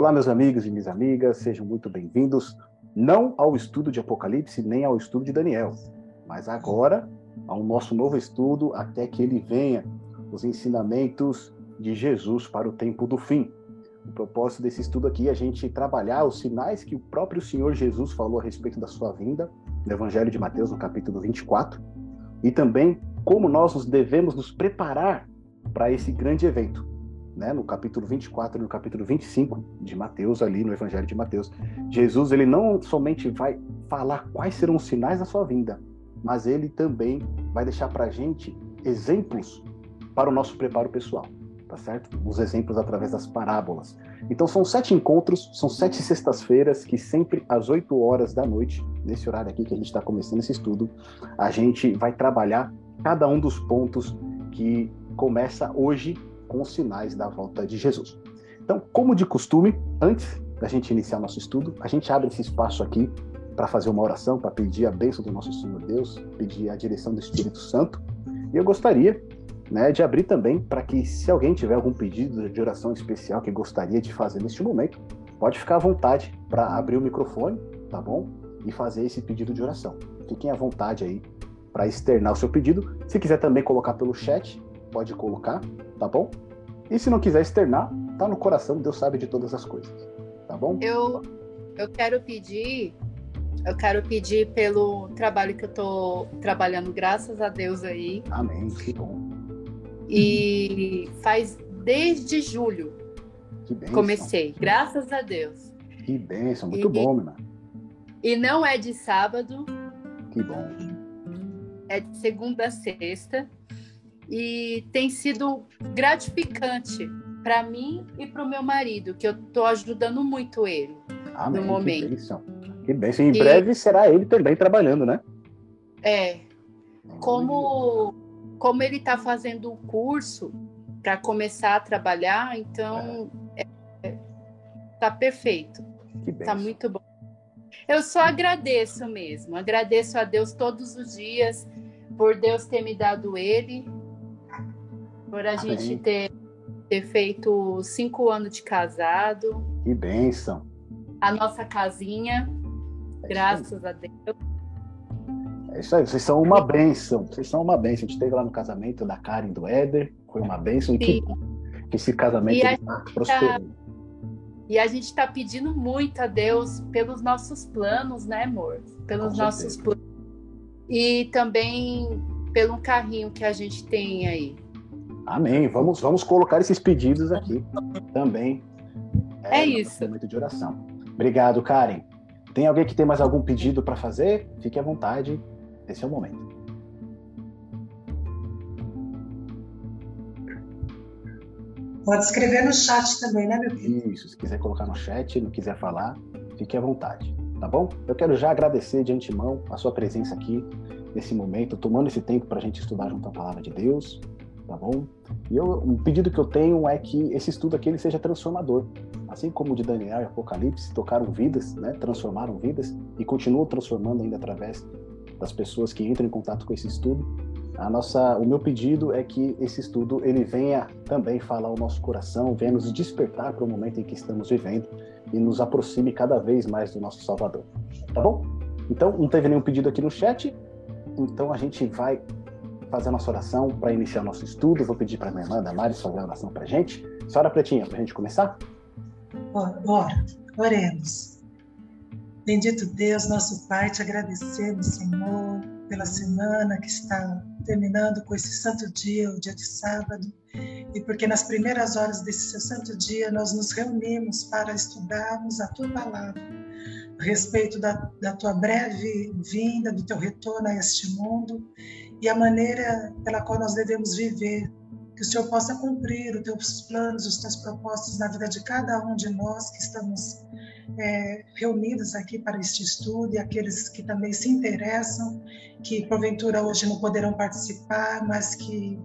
Olá, meus amigos e minhas amigas, sejam muito bem-vindos, não ao estudo de Apocalipse, nem ao estudo de Daniel, mas agora ao nosso novo estudo, até que ele venha, os ensinamentos de Jesus para o tempo do fim. O propósito desse estudo aqui é a gente trabalhar os sinais que o próprio Senhor Jesus falou a respeito da sua vinda, no Evangelho de Mateus, no capítulo 24, e também como nós nos devemos nos preparar para esse grande evento, né, no capítulo 24 e no capítulo 25 de Mateus, ali no Evangelho de Mateus, Jesus ele não somente vai falar quais serão os sinais da sua vinda, mas ele também vai deixar para a gente exemplos para o nosso preparo pessoal, tá certo? Os exemplos através das parábolas. Então são sete encontros, são sete sextas-feiras que sempre às 8 horas da noite, nesse horário aqui que a gente está começando esse estudo, a gente vai trabalhar cada um dos pontos que começa hoje com os sinais da volta de Jesus. Então, como de costume, antes da gente iniciar nosso estudo, a gente abre esse espaço aqui para fazer uma oração, para pedir a bênção do nosso Senhor Deus, pedir a direção do Espírito Santo. E eu gostaria né, de abrir também para que, se alguém tiver algum pedido de oração especial que gostaria de fazer neste momento, pode ficar à vontade para abrir o microfone, tá bom? E fazer esse pedido de oração. Fiquem à vontade aí para externar o seu pedido. Se quiser também colocar pelo chat, pode colocar, tá bom? E se não quiser externar, tá no coração, Deus sabe de todas as coisas, tá bom? Eu, eu quero pedir, eu quero pedir pelo trabalho que eu tô trabalhando, graças a Deus aí. Amém, que bom. E faz desde julho. Que bênção. Comecei, graças a Deus. Que bênção, muito e, bom, minha E não é de sábado. Que bom. É de segunda a sexta e tem sido gratificante para mim e para o meu marido, que eu estou ajudando muito ele Amém, no momento. Que bênção. Que bênção. Em e... breve será ele também trabalhando, né? É. Como, como ele está fazendo o curso para começar a trabalhar, então é. É, tá perfeito. Que Tá muito bom. Eu só agradeço mesmo, agradeço a Deus todos os dias por Deus ter me dado ele por a Amém. gente ter, ter feito cinco anos de casado. Que bênção. A nossa casinha, é graças a Deus. É isso aí, vocês são uma bênção. Vocês são uma bênção. A gente esteve lá no casamento da Karen e do Éder, foi uma bênção. E que, que esse casamento está prosperando. Tá, e a gente está pedindo muito a Deus pelos nossos planos, né, amor? Pelos Com nossos certeza. planos. E também pelo carrinho que a gente tem aí. Amém. Vamos, vamos colocar esses pedidos aqui também. É, é isso. Momento de oração. Obrigado, Karen. Tem alguém que tem mais algum pedido para fazer? Fique à vontade. Esse é o momento. Pode escrever no chat também, né, meu filho? Isso, se quiser colocar no chat, não quiser falar, fique à vontade, tá bom? Eu quero já agradecer de antemão a sua presença aqui nesse momento, tomando esse tempo para a gente estudar junto à palavra de Deus tá bom? E eu, um pedido que eu tenho é que esse estudo aqui ele seja transformador. Assim como o de Daniel e Apocalipse tocaram vidas, né, transformaram vidas e continuam transformando ainda através das pessoas que entram em contato com esse estudo. A nossa, o meu pedido é que esse estudo ele venha também falar ao nosso coração, venha nos despertar para o momento em que estamos vivendo e nos aproxime cada vez mais do nosso Salvador. Tá bom? Então, não teve nenhum pedido aqui no chat, então a gente vai fazer a nossa oração para iniciar nosso estudo. Vou pedir para minha irmã Damares fazer a oração para a gente. Senhora Pretinha, para a gente começar? Ora, oremos. Bendito Deus, nosso Pai, te agradecemos, Senhor, pela semana que está terminando com esse santo dia, o dia de sábado, e porque nas primeiras horas desse seu santo dia nós nos reunimos para estudarmos a tua palavra, a respeito da, da tua breve vinda, do teu retorno a este mundo e a maneira pela qual nós devemos viver. Que o Senhor possa cumprir os teus planos, os teus propósitos na vida de cada um de nós que estamos é, reunidos aqui para este estudo e aqueles que também se interessam, que porventura hoje não poderão participar, mas que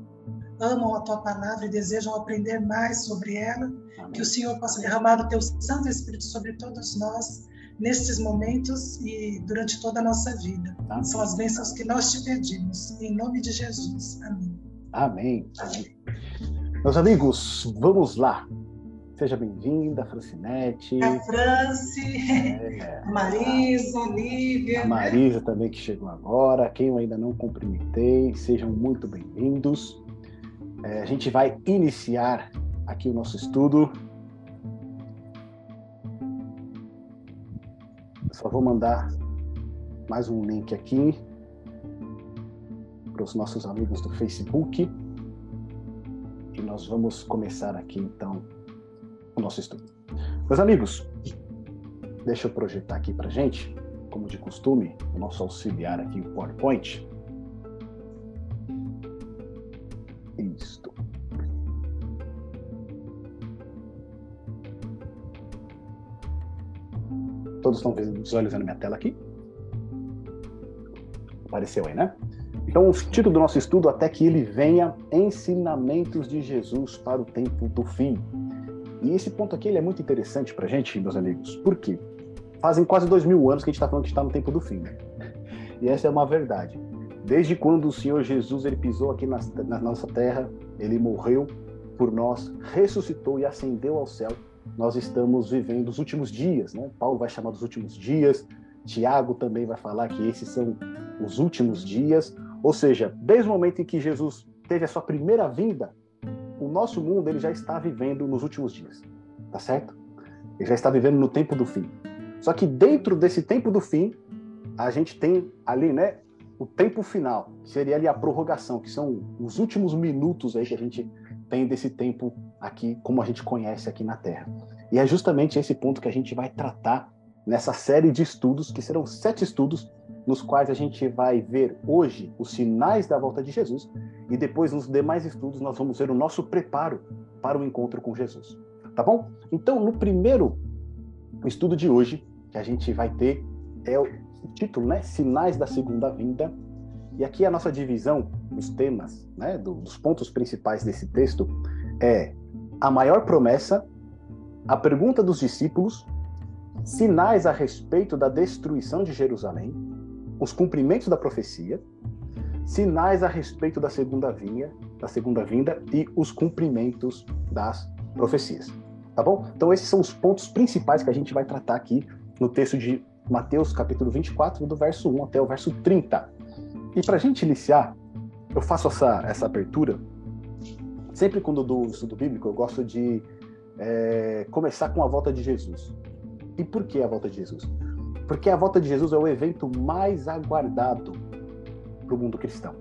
amam a tua palavra e desejam aprender mais sobre ela. Amém. Que o Senhor possa derramar o teu Santo Espírito sobre todos nós nesses momentos e durante toda a nossa vida. Amém. São as bênçãos que nós te pedimos, em nome de Jesus. Amém. Amém. Amém. Meus amigos, vamos lá. Seja bem-vinda, Francinete. A Franci, é, a Marisa, a Lívia. A Marisa também que chegou agora. Quem eu ainda não cumprimentei, sejam muito bem-vindos. É, a gente vai iniciar aqui o nosso estudo. Só vou mandar mais um link aqui para os nossos amigos do Facebook. E nós vamos começar aqui então o nosso estudo. Meus amigos, deixa eu projetar aqui para gente, como de costume, o nosso auxiliar aqui, o PowerPoint. Todos estão visualizando minha tela aqui? Apareceu aí, né? Então, o título do nosso estudo, até que ele venha, Ensinamentos de Jesus para o Tempo do Fim. E esse ponto aqui ele é muito interessante para a gente, meus amigos. Por quê? Fazem quase dois mil anos que a gente está falando que está no tempo do fim. Né? E essa é uma verdade. Desde quando o Senhor Jesus ele pisou aqui na, na nossa terra, ele morreu por nós, ressuscitou e ascendeu ao céu, nós estamos vivendo os últimos dias. Né? Paulo vai chamar dos últimos dias, Tiago também vai falar que esses são os últimos dias. Ou seja, desde o momento em que Jesus teve a sua primeira vinda, o nosso mundo ele já está vivendo nos últimos dias, tá certo? Ele já está vivendo no tempo do fim. Só que dentro desse tempo do fim, a gente tem ali, né, o tempo final, que seria ali a prorrogação, que são os últimos minutos aí que a gente tem desse tempo aqui, como a gente conhece aqui na Terra. E é justamente esse ponto que a gente vai tratar nessa série de estudos, que serão sete estudos nos quais a gente vai ver hoje os sinais da volta de Jesus e depois nos demais estudos nós vamos ver o nosso preparo para o encontro com Jesus. Tá bom? Então, no primeiro estudo de hoje, que a gente vai ter é o título, né? Sinais da segunda vinda. E aqui a nossa divisão dos temas, né, dos pontos principais desse texto é a maior promessa, a pergunta dos discípulos, sinais a respeito da destruição de Jerusalém, os cumprimentos da profecia, sinais a respeito da segunda vinda, da segunda vinda e os cumprimentos das profecias. Tá bom? Então esses são os pontos principais que a gente vai tratar aqui no texto de Mateus, capítulo 24, do verso 1 até o verso 30. E para a gente iniciar, eu faço essa, essa abertura. Sempre quando dou o estudo bíblico, eu gosto de é, começar com a volta de Jesus. E por que a volta de Jesus? Porque a volta de Jesus é o evento mais aguardado para o mundo cristão.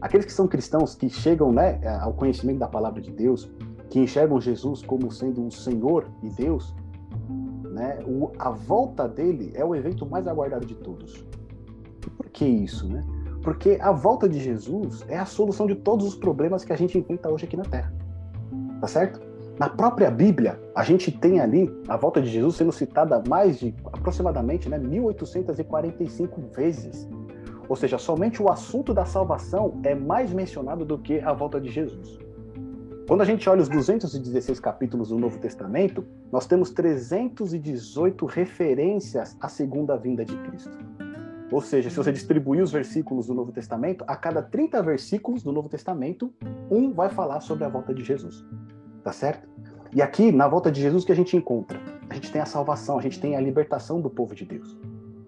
Aqueles que são cristãos, que chegam né, ao conhecimento da palavra de Deus, que enxergam Jesus como sendo o Senhor e Deus, né, o, a volta dele é o evento mais aguardado de todos. Que isso? Né? Porque a volta de Jesus é a solução de todos os problemas que a gente enfrenta hoje aqui na Terra. Tá certo? Na própria Bíblia, a gente tem ali a volta de Jesus sendo citada mais de aproximadamente né, 1845 vezes. Ou seja, somente o assunto da salvação é mais mencionado do que a volta de Jesus. Quando a gente olha os 216 capítulos do Novo Testamento, nós temos 318 referências à segunda vinda de Cristo. Ou seja, se você distribuir os versículos do Novo Testamento, a cada 30 versículos do Novo Testamento, um vai falar sobre a volta de Jesus. Tá certo? E aqui, na volta de Jesus, que a gente encontra? A gente tem a salvação, a gente tem a libertação do povo de Deus.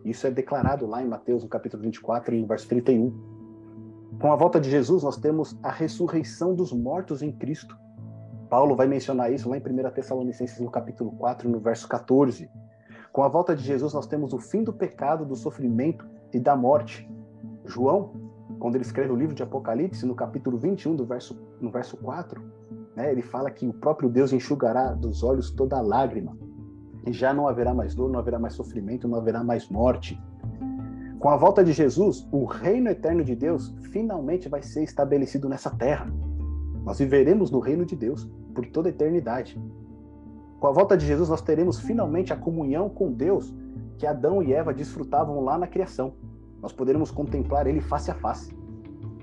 Isso é declarado lá em Mateus, no capítulo 24, no verso 31. Com a volta de Jesus, nós temos a ressurreição dos mortos em Cristo. Paulo vai mencionar isso lá em 1 Tessalonicenses, no capítulo 4, no verso 14. Com a volta de Jesus, nós temos o fim do pecado, do sofrimento e da morte. João, quando ele escreve o livro de Apocalipse, no capítulo 21, do verso, no verso 4, né? Ele fala que o próprio Deus enxugará dos olhos toda lágrima. E já não haverá mais dor, não haverá mais sofrimento, não haverá mais morte. Com a volta de Jesus, o reino eterno de Deus finalmente vai ser estabelecido nessa terra. Nós viveremos no reino de Deus por toda a eternidade. Com a volta de Jesus, nós teremos finalmente a comunhão com Deus que Adão e Eva desfrutavam lá na criação. Nós poderemos contemplar ele face a face.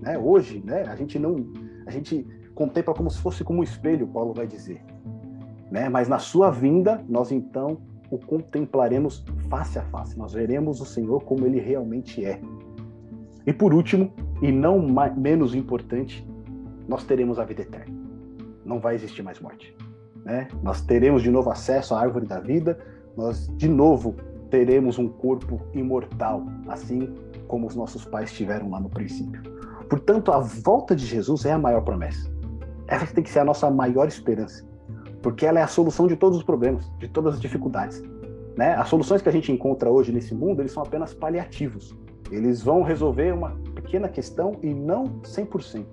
Né? Hoje, né, a gente não, a gente contempla como se fosse como um espelho, Paulo vai dizer. Né? Mas na sua vinda, nós então o contemplaremos face a face. Nós veremos o Senhor como ele realmente é. E por último, e não menos importante, nós teremos a vida eterna. Não vai existir mais morte. Né? Nós teremos de novo acesso à árvore da vida, nós de novo teremos um corpo imortal, assim como os nossos pais tiveram lá no princípio. Portanto, a volta de Jesus é a maior promessa. Essa tem que ser a nossa maior esperança, porque ela é a solução de todos os problemas, de todas as dificuldades. Né? As soluções que a gente encontra hoje nesse mundo, eles são apenas paliativos. Eles vão resolver uma pequena questão e não 100%.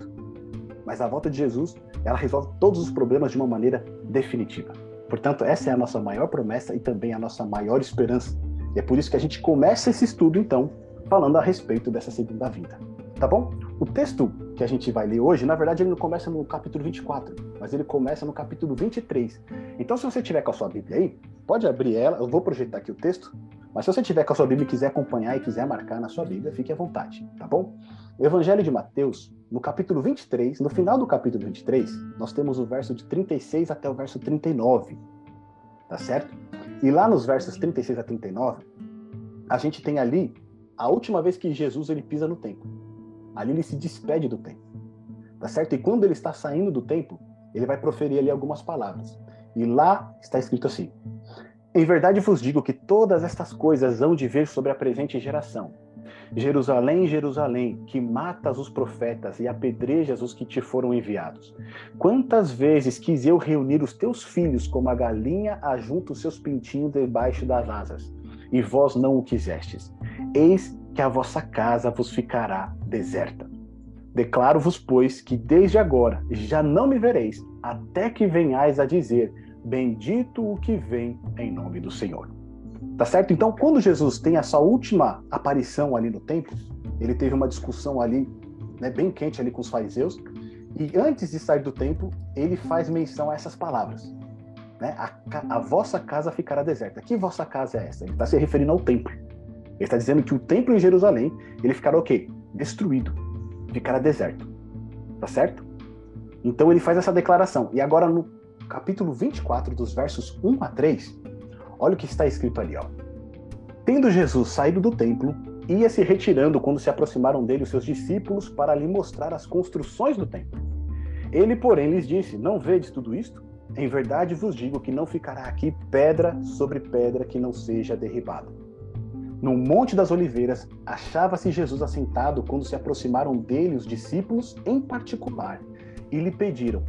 Mas a volta de Jesus, ela resolve todos os problemas de uma maneira definitiva. Portanto, essa é a nossa maior promessa e também a nossa maior esperança. E é por isso que a gente começa esse estudo, então, falando a respeito dessa segunda vinda. Tá bom? O texto que a gente vai ler hoje, na verdade, ele não começa no capítulo 24, mas ele começa no capítulo 23. Então, se você tiver com a sua Bíblia aí, pode abrir ela, eu vou projetar aqui o texto, mas se você tiver com a sua Bíblia e quiser acompanhar e quiser marcar na sua Bíblia, fique à vontade, tá bom? O Evangelho de Mateus, no capítulo 23, no final do capítulo 23, nós temos o verso de 36 até o verso 39, tá certo? E lá nos versos 36 a 39, a gente tem ali a última vez que Jesus ele pisa no templo. Ali ele se despede do templo. Tá certo? E quando ele está saindo do templo, ele vai proferir ali algumas palavras. E lá está escrito assim: em verdade vos digo que todas estas coisas hão de vir sobre a presente geração. Jerusalém, Jerusalém, que matas os profetas e apedrejas os que te foram enviados. Quantas vezes quis eu reunir os teus filhos como a galinha ajunta os seus pintinhos debaixo das asas, e vós não o quisestes. Eis que a vossa casa vos ficará deserta. Declaro-vos, pois, que desde agora já não me vereis, até que venhais a dizer: Bendito o que vem em nome do Senhor. Tá certo? Então, quando Jesus tem essa última aparição ali no templo, ele teve uma discussão ali, né, bem quente ali com os fariseus, e antes de sair do templo, ele faz menção a essas palavras. Né? A, a vossa casa ficará deserta. Que vossa casa é essa? Ele está se referindo ao templo. Ele está dizendo que o templo em Jerusalém, ele ficará o quê? Destruído. Ficará deserto. Tá certo? Então ele faz essa declaração. E agora no capítulo 24, dos versos 1 a 3, olha o que está escrito ali, ó. Tendo Jesus saído do templo, ia se retirando quando se aproximaram dele os seus discípulos para lhe mostrar as construções do templo. Ele, porém, lhes disse: Não vedes tudo isto? Em verdade vos digo que não ficará aqui pedra sobre pedra que não seja derribada. No Monte das Oliveiras, achava-se Jesus assentado quando se aproximaram dele os discípulos em particular e lhe pediram: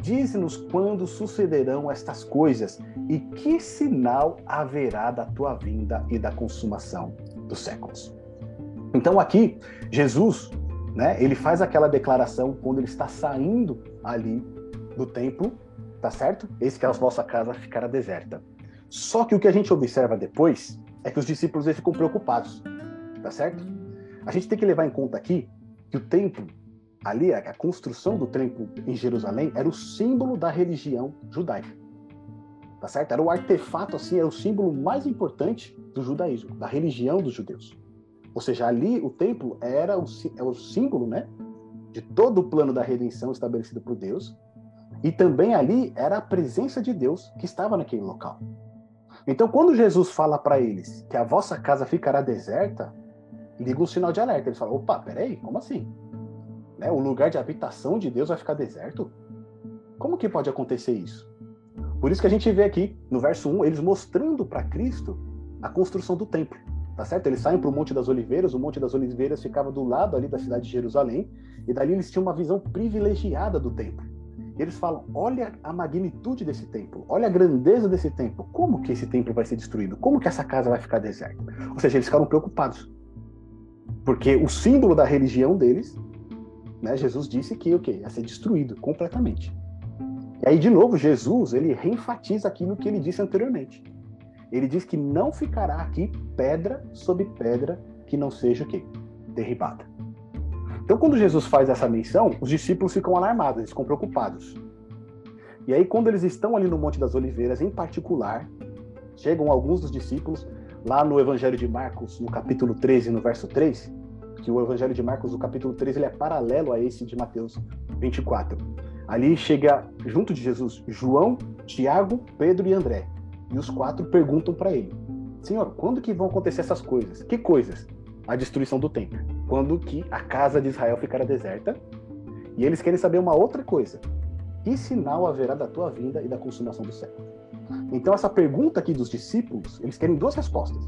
Dize-nos quando sucederão estas coisas e que sinal haverá da tua vinda e da consumação dos séculos. Então aqui Jesus, né, ele faz aquela declaração quando ele está saindo ali do templo, tá certo? Eis que a vossa casa ficará deserta. Só que o que a gente observa depois é que os discípulos eles ficam preocupados, tá certo? A gente tem que levar em conta aqui que o templo ali a construção do templo em Jerusalém era o símbolo da religião judaica. Tá certo? Era o artefato assim, era o símbolo mais importante do judaísmo, da religião dos judeus. Ou seja, ali o templo era o, é o símbolo, né, de todo o plano da redenção estabelecido por Deus, e também ali era a presença de Deus que estava naquele local. Então, quando Jesus fala para eles que a vossa casa ficará deserta, liga um sinal de alerta. Eles falam: opa, peraí, como assim? Né, o lugar de habitação de Deus vai ficar deserto? Como que pode acontecer isso? Por isso que a gente vê aqui no verso 1 eles mostrando para Cristo a construção do templo. Tá certo? Eles saem para o Monte das Oliveiras, o Monte das Oliveiras ficava do lado ali da cidade de Jerusalém, e dali eles tinham uma visão privilegiada do templo. E eles falam: olha a magnitude desse templo, olha a grandeza desse templo. Como que esse templo vai ser destruído? Como que essa casa vai ficar deserta? Ou seja, eles ficaram preocupados. Porque o símbolo da religião deles né, Jesus disse que o quê? Ia ser destruído completamente. E aí, de novo, Jesus ele reenfatiza aquilo que ele disse anteriormente. Ele diz que não ficará aqui pedra sobre pedra que não seja o quê? Derribada. Então, quando Jesus faz essa menção, os discípulos ficam alarmados, eles ficam preocupados. E aí, quando eles estão ali no Monte das Oliveiras, em particular, chegam alguns dos discípulos, lá no Evangelho de Marcos, no capítulo 13, no verso 3, que o Evangelho de Marcos, o capítulo 3, ele é paralelo a esse de Mateus 24. Ali chega junto de Jesus João, Tiago, Pedro e André. E os quatro perguntam para ele: Senhor, quando que vão acontecer essas coisas? Que coisas? A destruição do templo. Quando que a casa de Israel ficará deserta? E eles querem saber uma outra coisa. Que sinal haverá da tua vinda e da consumação do século? Então, essa pergunta aqui dos discípulos, eles querem duas respostas.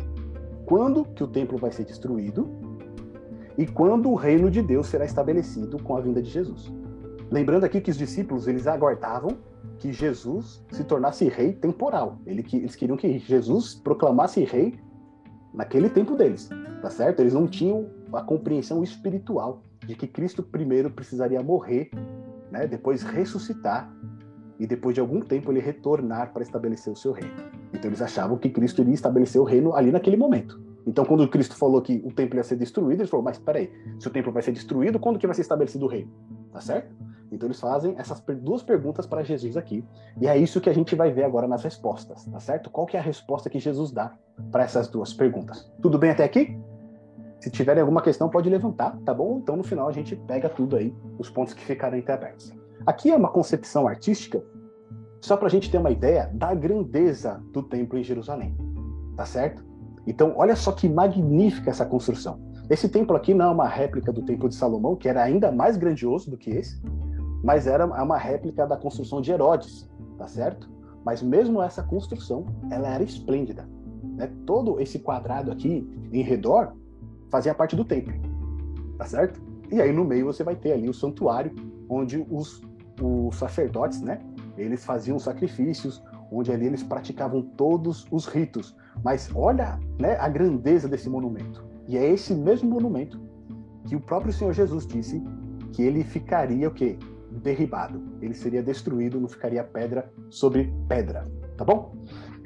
Quando que o templo vai ser destruído e quando o reino de Deus será estabelecido com a vinda de Jesus? Lembrando aqui que os discípulos, eles aguardavam que Jesus se tornasse rei temporal. Eles queriam que Jesus proclamasse rei naquele tempo deles, tá certo? Eles não tinham a compreensão espiritual de que Cristo primeiro precisaria morrer, né, depois ressuscitar e depois de algum tempo ele retornar para estabelecer o seu reino. Então eles achavam que Cristo iria estabelecer o reino ali naquele momento. Então quando Cristo falou que o templo ia ser destruído, eles falaram, mas peraí, se o templo vai ser destruído, quando que vai ser estabelecido o reino? Tá certo? Então eles fazem essas duas perguntas para Jesus aqui, e é isso que a gente vai ver agora nas respostas, tá certo? Qual que é a resposta que Jesus dá para essas duas perguntas? Tudo bem até aqui? Se tiverem alguma questão, pode levantar, tá bom? Então no final a gente pega tudo aí, os pontos que ficaram abertos. Aqui é uma concepção artística, só para a gente ter uma ideia da grandeza do templo em Jerusalém, tá certo? Então olha só que magnífica essa construção. Esse templo aqui não é uma réplica do templo de Salomão, que era ainda mais grandioso do que esse, mas era uma réplica da construção de Herodes, tá certo? Mas mesmo essa construção, ela era esplêndida. Né? Todo esse quadrado aqui em redor fazia parte do templo, tá certo? E aí no meio você vai ter ali o santuário, onde os, os sacerdotes, né? Eles faziam sacrifícios, onde ali eles praticavam todos os ritos. Mas olha né, a grandeza desse monumento. E é esse mesmo monumento que o próprio Senhor Jesus disse que ele ficaria o quê? derribado. Ele seria destruído, não ficaria pedra sobre pedra. Tá bom?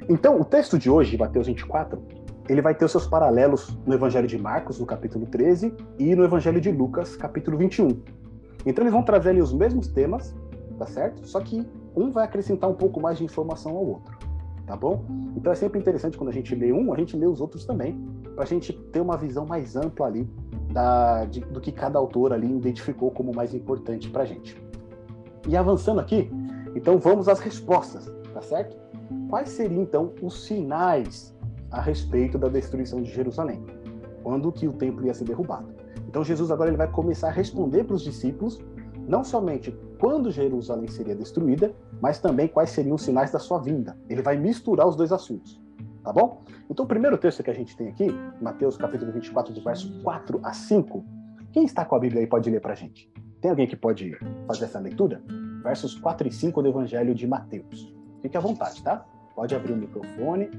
Então, o texto de hoje, Mateus 24, ele vai ter os seus paralelos no Evangelho de Marcos, no capítulo 13, e no Evangelho de Lucas, capítulo 21. Então, eles vão trazer ali os mesmos temas, tá certo? Só que um vai acrescentar um pouco mais de informação ao outro, tá bom? Então, é sempre interessante quando a gente lê um, a gente lê os outros também, para a gente ter uma visão mais ampla ali da, de, do que cada autor ali identificou como mais importante para a gente. E avançando aqui, então vamos às respostas, tá certo? Quais seriam então os sinais a respeito da destruição de Jerusalém? Quando que o templo ia ser derrubado? Então Jesus agora ele vai começar a responder para os discípulos não somente quando Jerusalém seria destruída, mas também quais seriam os sinais da sua vinda. Ele vai misturar os dois assuntos, tá bom? Então o primeiro texto que a gente tem aqui, Mateus capítulo 24, do verso 4 a 5, quem está com a Bíblia aí pode ler para a gente. Tem alguém que pode fazer essa leitura? Versos 4 e 5 do Evangelho de Mateus. Fique à vontade, tá? Pode abrir o microfone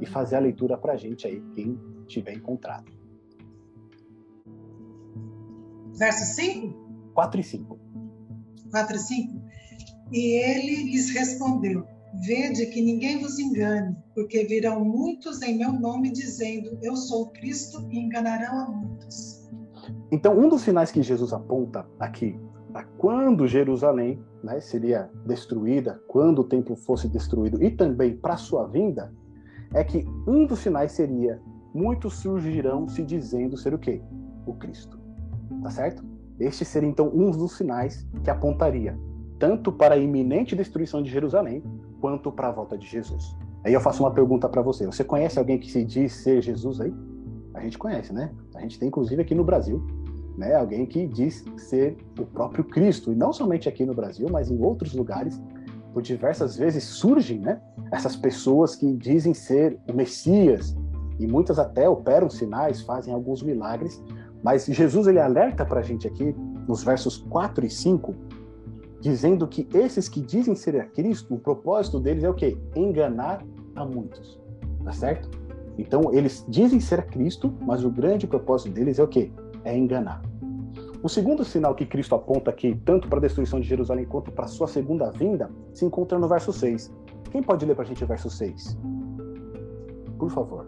e fazer a leitura para a gente aí, quem tiver encontrado. Verso 5? 4 e 5. 4 e 5. E ele lhes respondeu: Vede que ninguém vos engane, porque virão muitos em meu nome dizendo: Eu sou Cristo, e enganarão a muitos. Então, um dos sinais que Jesus aponta aqui, quando Jerusalém né, seria destruída, quando o templo fosse destruído e também para sua vinda, é que um dos sinais seria muitos surgirão se dizendo ser o quê? O Cristo. Tá certo? Este seria então um dos sinais que apontaria tanto para a iminente destruição de Jerusalém quanto para a volta de Jesus. Aí eu faço uma pergunta para você. Você conhece alguém que se diz ser Jesus aí? A gente conhece, né? A gente tem inclusive aqui no Brasil né? Alguém que diz ser o próprio Cristo, e não somente aqui no Brasil, mas em outros lugares, por diversas vezes surgem, né? Essas pessoas que dizem ser o Messias, e muitas até operam sinais, fazem alguns milagres, mas Jesus ele alerta para a gente aqui nos versos 4 e 5, dizendo que esses que dizem ser a Cristo, o propósito deles é o quê? Enganar a muitos. Tá certo? Então, eles dizem ser a Cristo, mas o grande propósito deles é o quê? é enganar. O segundo sinal que Cristo aponta aqui, tanto para a destruição de Jerusalém quanto para a sua segunda vinda, se encontra no verso 6. Quem pode ler para a gente o verso 6? Por favor.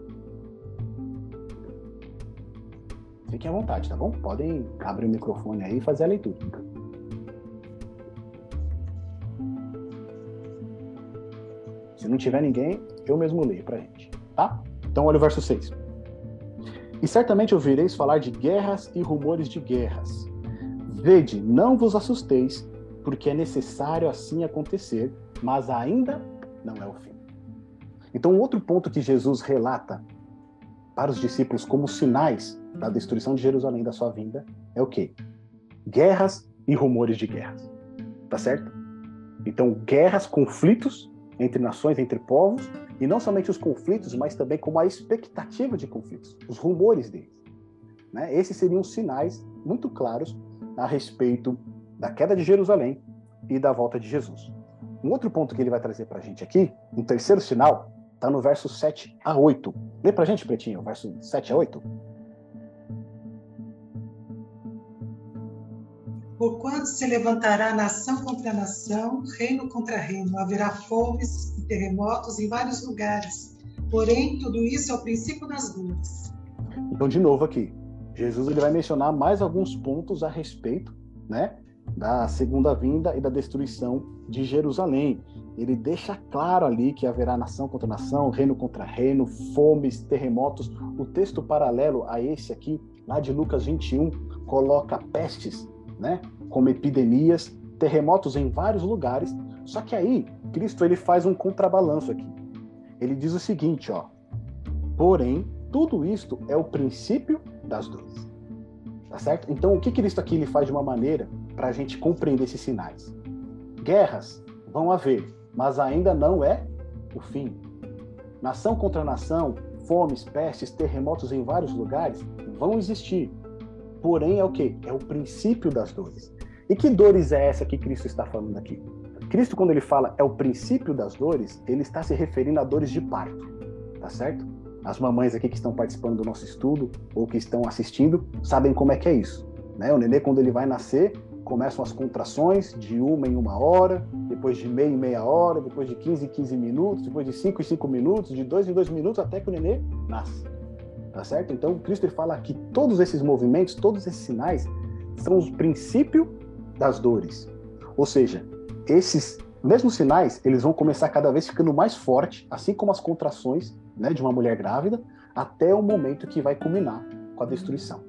Fiquem à vontade, tá bom? Podem abrir o microfone aí e fazer a leitura. Se não tiver ninguém, eu mesmo leio para a gente, tá? Então olha o verso 6. E certamente ouvireis falar de guerras e rumores de guerras. Vede, não vos assusteis, porque é necessário assim acontecer, mas ainda não é o fim. Então, outro ponto que Jesus relata para os discípulos como sinais da destruição de Jerusalém da sua vinda é o quê? Guerras e rumores de guerras. Tá certo? Então, guerras, conflitos entre nações, entre povos, e não somente os conflitos, mas também como a expectativa de conflitos, os rumores deles. Né? Esses seriam sinais muito claros a respeito da queda de Jerusalém e da volta de Jesus. Um outro ponto que ele vai trazer para a gente aqui, um terceiro sinal, está no verso 7 a 8. Lê para a gente, Pretinho, verso 7 a 8. Porquanto se levantará nação contra nação, reino contra reino, haverá fomes e terremotos em vários lugares. Porém, tudo isso é o princípio das dores. Então, de novo aqui, Jesus ele vai mencionar mais alguns pontos a respeito, né, da segunda vinda e da destruição de Jerusalém. Ele deixa claro ali que haverá nação contra nação, reino contra reino, fomes, terremotos. O texto paralelo a esse aqui, lá de Lucas 21, coloca pestes, né, como epidemias, terremotos em vários lugares. Só que aí, Cristo ele faz um contrabalanço aqui. Ele diz o seguinte, ó: Porém, tudo isto é o princípio das dores. Tá certo? Então, o que Cristo aqui ele faz de uma maneira para a gente compreender esses sinais? Guerras vão haver, mas ainda não é o fim. Nação contra nação, fomes, pestes, terremotos em vários lugares vão existir. Porém, é o que? É o princípio das dores. E que dores é essa que Cristo está falando aqui? Cristo, quando ele fala é o princípio das dores, ele está se referindo a dores de parto, tá certo? As mamães aqui que estão participando do nosso estudo ou que estão assistindo sabem como é que é isso. Né? O nenê, quando ele vai nascer, começam as contrações de uma em uma hora, depois de meia em meia hora, depois de 15 em 15 minutos, depois de 5 em 5 minutos, de 2 em 2 minutos, até que o nenê nasce. Tá certo? Então, Cristo ele fala que todos esses movimentos, todos esses sinais, são os princípios das dores. Ou seja, esses mesmos sinais, eles vão começar cada vez ficando mais forte, assim como as contrações né, de uma mulher grávida, até o momento que vai culminar com a destruição.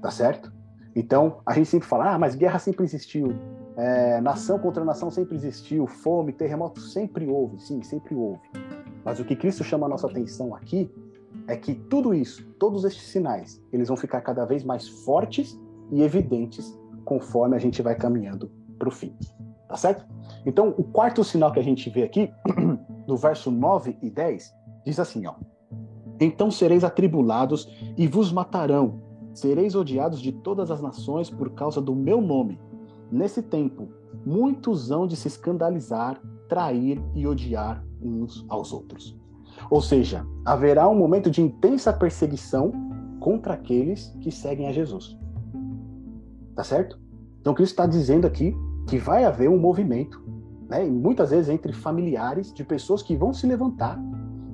Tá certo? Então, a gente sempre fala, ah, mas guerra sempre existiu, é, nação contra nação sempre existiu, fome, terremoto sempre houve, sim, sempre houve. Mas o que Cristo chama a nossa atenção aqui é que tudo isso, todos estes sinais, eles vão ficar cada vez mais fortes e evidentes conforme a gente vai caminhando para o fim. Tá certo? Então, o quarto sinal que a gente vê aqui, no verso 9 e 10, diz assim, ó: Então sereis atribulados e vos matarão, sereis odiados de todas as nações por causa do meu nome. Nesse tempo, muitos hão de se escandalizar, trair e odiar uns aos outros. Ou seja, haverá um momento de intensa perseguição contra aqueles que seguem a Jesus. Tá certo? Então, Cristo está dizendo aqui que vai haver um movimento, né, e muitas vezes entre familiares, de pessoas que vão se levantar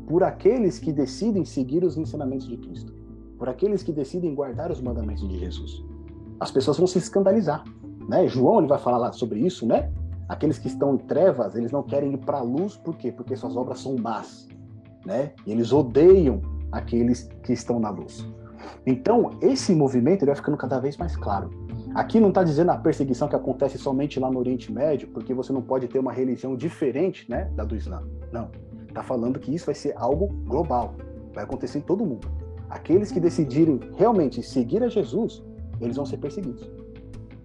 por aqueles que decidem seguir os ensinamentos de Cristo, por aqueles que decidem guardar os mandamentos de Jesus. As pessoas vão se escandalizar, né? João ele vai falar lá sobre isso, né? Aqueles que estão em trevas, eles não querem ir para a luz, por quê? Porque suas obras são más, né? Eles odeiam aqueles que estão na luz. Então, esse movimento ele vai ficando cada vez mais claro. Aqui não está dizendo a perseguição que acontece somente lá no Oriente Médio, porque você não pode ter uma religião diferente né, da do Islã. Não está falando que isso vai ser algo global, vai acontecer em todo mundo. Aqueles que decidirem realmente seguir a Jesus, eles vão ser perseguidos.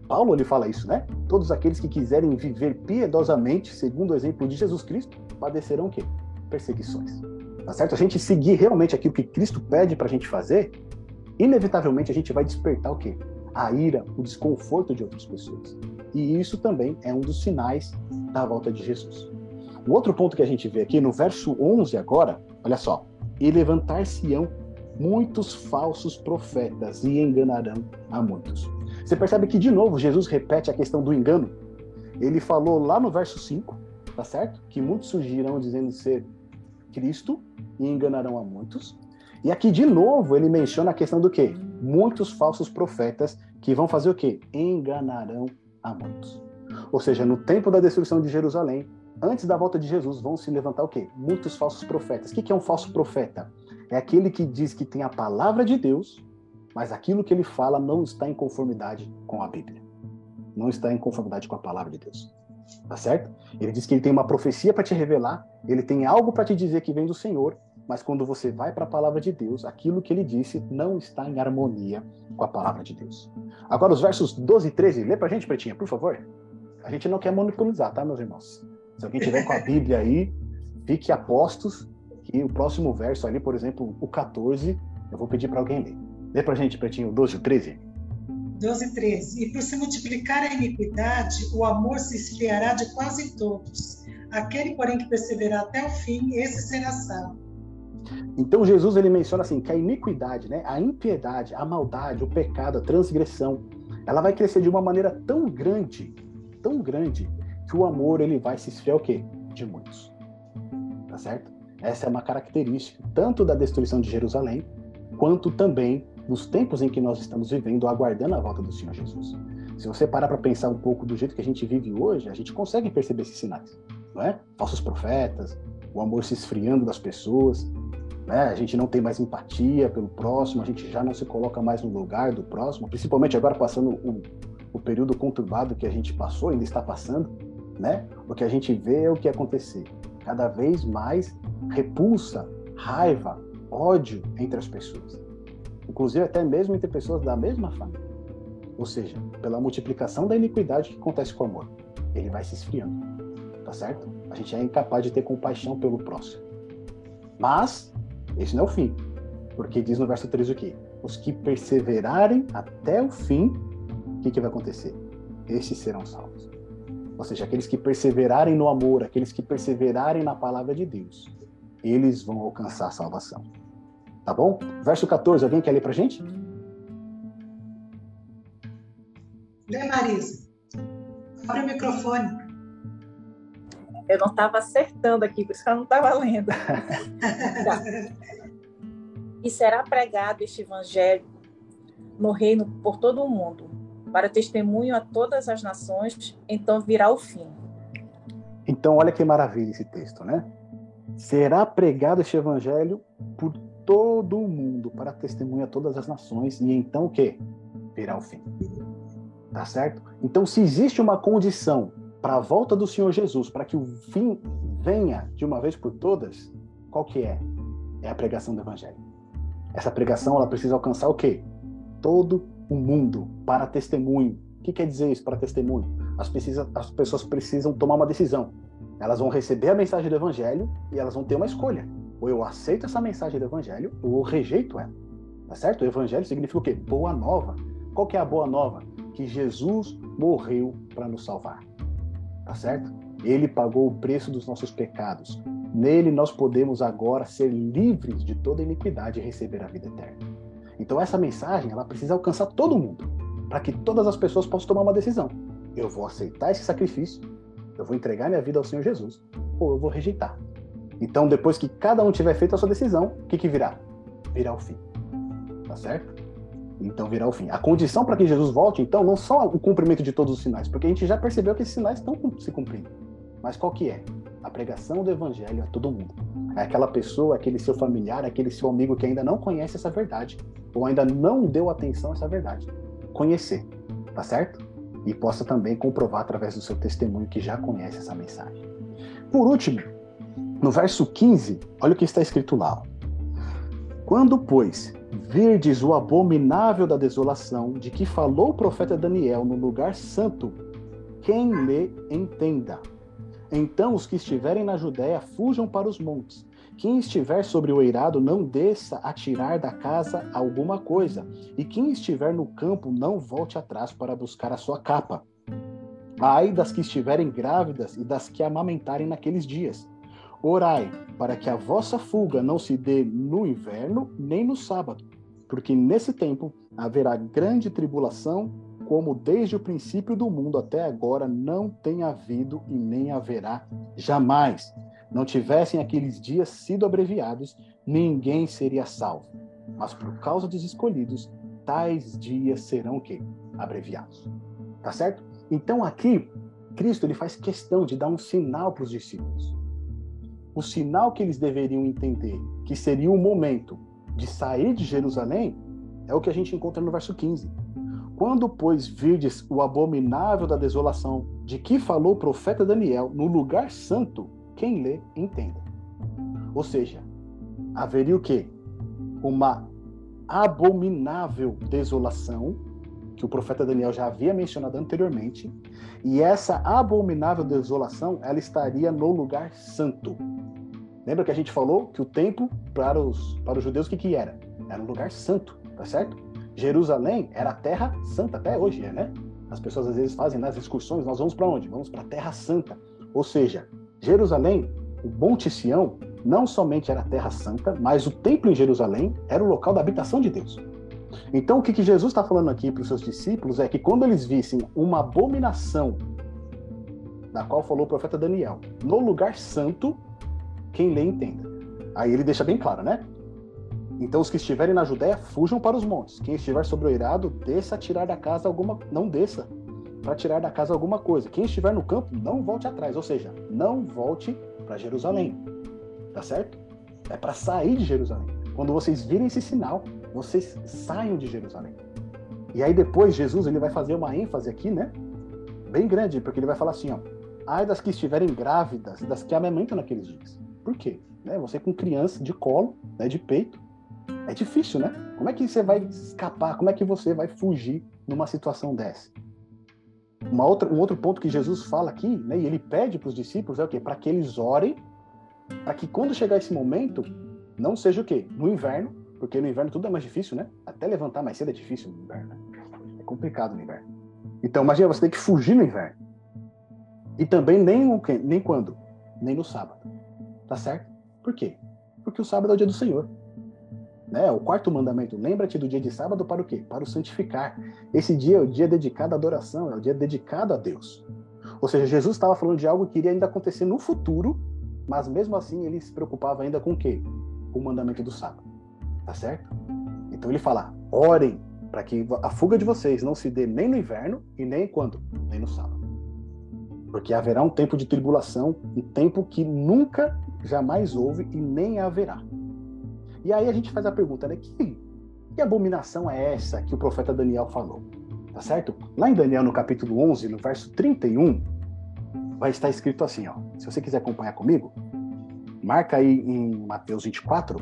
Paulo ele fala isso, né? Todos aqueles que quiserem viver piedosamente, segundo o exemplo de Jesus Cristo, padecerão o quê? Perseguições. Tá certo? A gente seguir realmente aquilo que Cristo pede para a gente fazer, inevitavelmente a gente vai despertar o quê? A ira, o desconforto de outras pessoas. E isso também é um dos sinais da volta de Jesus. Um outro ponto que a gente vê aqui no verso 11 agora, olha só. E levantar-se-ão muitos falsos profetas e enganarão a muitos. Você percebe que, de novo, Jesus repete a questão do engano. Ele falou lá no verso 5, tá certo? Que muitos surgirão dizendo ser Cristo e enganarão a muitos. E aqui, de novo, ele menciona a questão do quê? Muitos falsos profetas que vão fazer o quê? Enganarão a muitos. Ou seja, no tempo da destruição de Jerusalém, antes da volta de Jesus, vão se levantar o quê? Muitos falsos profetas. O que é um falso profeta? É aquele que diz que tem a palavra de Deus, mas aquilo que ele fala não está em conformidade com a Bíblia. Não está em conformidade com a palavra de Deus. Tá certo? Ele diz que ele tem uma profecia para te revelar, ele tem algo para te dizer que vem do Senhor, mas quando você vai para a palavra de Deus, aquilo que ele disse não está em harmonia com a palavra de Deus. Agora, os versos 12 e 13, lê para a gente, Pretinha, por favor. A gente não quer monopolizar, tá, meus irmãos? Se alguém tiver com a Bíblia aí, fique a postos que o próximo verso ali, por exemplo, o 14, eu vou pedir para alguém ler. Lê pra gente, Pretinho, 12 e 13. 12 e 13. E por se multiplicar a iniquidade, o amor se esfriará de quase todos. Aquele, porém, que perseverar até o fim, esse será salvo. Então Jesus ele menciona assim que a iniquidade, né, a impiedade, a maldade, o pecado, a transgressão, ela vai crescer de uma maneira tão grande, tão grande, que o amor ele vai se esfriar o quê? De muitos. Tá certo? Essa é uma característica tanto da destruição de Jerusalém, quanto também nos tempos em que nós estamos vivendo, aguardando a volta do Senhor Jesus. Se você parar para pensar um pouco do jeito que a gente vive hoje, a gente consegue perceber esses sinais, não é? Falsos profetas, o amor se esfriando das pessoas, né? A gente não tem mais empatia pelo próximo, a gente já não se coloca mais no lugar do próximo, principalmente agora passando o, o período conturbado que a gente passou, ainda está passando, né? O que a gente vê é o que acontecer. Cada vez mais repulsa, raiva, ódio entre as pessoas. Inclusive até mesmo entre pessoas da mesma família. Ou seja, pela multiplicação da iniquidade que acontece com o amor, ele vai se esfriando. Tá certo? A gente é incapaz de ter compaixão pelo próximo. Mas esse não é o fim. Porque diz no verso 3 o quê? Os que perseverarem até o fim, o que, que vai acontecer? Esses serão salvos. Ou seja, aqueles que perseverarem no amor, aqueles que perseverarem na palavra de Deus, eles vão alcançar a salvação. Tá bom? Verso 14, alguém quer ler pra gente? Lê, Marisa. Abre o microfone. Eu não estava acertando aqui, por isso que eu não estava lendo. tá. E será pregado este evangelho no reino por todo o mundo, para testemunho a todas as nações, então virá o fim. Então, olha que maravilha esse texto, né? Será pregado este evangelho por todo o mundo, para testemunho a todas as nações, e então o quê? Virá o fim. Tá certo? Então, se existe uma condição para a volta do Senhor Jesus, para que o fim venha de uma vez por todas, qual que é? É a pregação do evangelho. Essa pregação ela precisa alcançar o quê? Todo o mundo para testemunho. O que quer dizer isso para testemunho? As, precisa, as pessoas precisam tomar uma decisão. Elas vão receber a mensagem do evangelho e elas vão ter uma escolha. Ou eu aceito essa mensagem do evangelho ou eu rejeito ela. Tá certo? O evangelho significa o quê? Boa nova. Qual que é a boa nova? Que Jesus morreu para nos salvar tá certo? Ele pagou o preço dos nossos pecados. Nele nós podemos agora ser livres de toda iniquidade e receber a vida eterna. Então essa mensagem, ela precisa alcançar todo mundo, para que todas as pessoas possam tomar uma decisão. Eu vou aceitar esse sacrifício, eu vou entregar minha vida ao Senhor Jesus, ou eu vou rejeitar. Então depois que cada um tiver feito a sua decisão, o que que virá? Virá o fim. Tá certo? então virá o fim. A condição para que Jesus volte, então, não só o cumprimento de todos os sinais, porque a gente já percebeu que esses sinais estão se cumprindo. Mas qual que é? A pregação do evangelho a todo mundo. É aquela pessoa, aquele seu familiar, aquele seu amigo que ainda não conhece essa verdade, ou ainda não deu atenção a essa verdade. Conhecer, tá certo? E possa também comprovar através do seu testemunho que já conhece essa mensagem. Por último, no verso 15, olha o que está escrito lá. Quando, pois, Verdes o abominável da desolação, de que falou o profeta Daniel no lugar santo, quem lê entenda. Então os que estiverem na Judéia fujam para os montes. Quem estiver sobre o eirado não desça a tirar da casa alguma coisa, e quem estiver no campo não volte atrás para buscar a sua capa. Ai das que estiverem grávidas e das que amamentarem naqueles dias Orai para que a vossa fuga não se dê no inverno nem no sábado, porque nesse tempo haverá grande tribulação, como desde o princípio do mundo até agora não tem havido e nem haverá jamais. Não tivessem aqueles dias sido abreviados, ninguém seria salvo. Mas por causa dos escolhidos, tais dias serão que abreviados. Tá certo? Então aqui Cristo ele faz questão de dar um sinal para os discípulos o sinal que eles deveriam entender, que seria o momento de sair de Jerusalém, é o que a gente encontra no verso 15. Quando, pois, virdes o abominável da desolação de que falou o profeta Daniel no lugar santo, quem lê, entenda. Ou seja, haveria o quê? Uma abominável desolação que o profeta Daniel já havia mencionado anteriormente, e essa abominável desolação, ela estaria no lugar santo. Lembra que a gente falou que o templo para os para os judeus o que que era? Era um lugar santo, tá certo? Jerusalém era a terra santa até hoje, né? As pessoas às vezes fazem nas excursões, nós vamos para onde? Vamos para a terra santa. Ou seja, Jerusalém, o Monte Sião, não somente era a terra santa, mas o templo em Jerusalém era o local da habitação de Deus. Então, o que, que Jesus está falando aqui para os seus discípulos é que quando eles vissem uma abominação, da qual falou o profeta Daniel, no lugar santo, quem lê entenda. Aí ele deixa bem claro, né? Então, os que estiverem na Judéia, fujam para os montes. Quem estiver sobre o eirado, desça a tirar da casa alguma. Não desça para tirar da casa alguma coisa. Quem estiver no campo, não volte atrás. Ou seja, não volte para Jerusalém. Tá certo? É para sair de Jerusalém. Quando vocês virem esse sinal, vocês saiam de Jerusalém. E aí depois Jesus ele vai fazer uma ênfase aqui, né? Bem grande, porque ele vai falar assim, ó: Ai das que estiverem grávidas, das que amamentam naqueles dias. Por quê? Né? Você com criança de colo, né, de peito, é difícil, né? Como é que você vai escapar? Como é que você vai fugir numa situação dessa? Uma outra, um outro ponto que Jesus fala aqui, né, e ele pede para os discípulos é o quê? Para que eles orem, para que quando chegar esse momento, não seja o quê? No inverno, porque no inverno tudo é mais difícil, né? Até levantar mais cedo é difícil no inverno. Né? É complicado no inverno. Então, imagina, você tem que fugir no inverno. E também nem, no, nem quando? Nem no sábado. Tá certo? Por quê? Porque o sábado é o dia do Senhor. Né? O quarto mandamento, lembra-te do dia de sábado para o quê? Para o santificar. Esse dia é o dia dedicado à adoração, é o dia dedicado a Deus. Ou seja, Jesus estava falando de algo que iria ainda acontecer no futuro, mas mesmo assim ele se preocupava ainda com o quê? Com o mandamento do sábado. Tá certo? Então ele fala: orem para que a fuga de vocês não se dê nem no inverno e nem quando? Nem no sábado. Porque haverá um tempo de tribulação, um tempo que nunca, jamais houve e nem haverá. E aí a gente faz a pergunta, né? Que, que abominação é essa que o profeta Daniel falou? Tá certo? Lá em Daniel, no capítulo 11, no verso 31, vai estar escrito assim, ó. Se você quiser acompanhar comigo, marca aí em Mateus 24,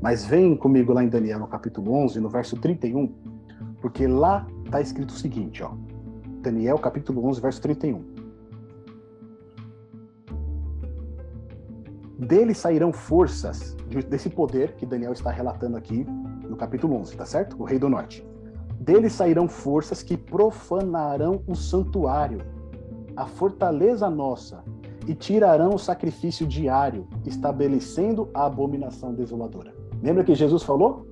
mas vem comigo lá em Daniel, no capítulo 11, no verso 31, porque lá está escrito o seguinte, ó. Daniel, capítulo 11, verso 31. Dele sairão forças desse poder que Daniel está relatando aqui no capítulo 11, tá certo? O rei do norte. Dele sairão forças que profanarão o santuário, a fortaleza nossa, e tirarão o sacrifício diário, estabelecendo a abominação desoladora. Lembra que Jesus falou?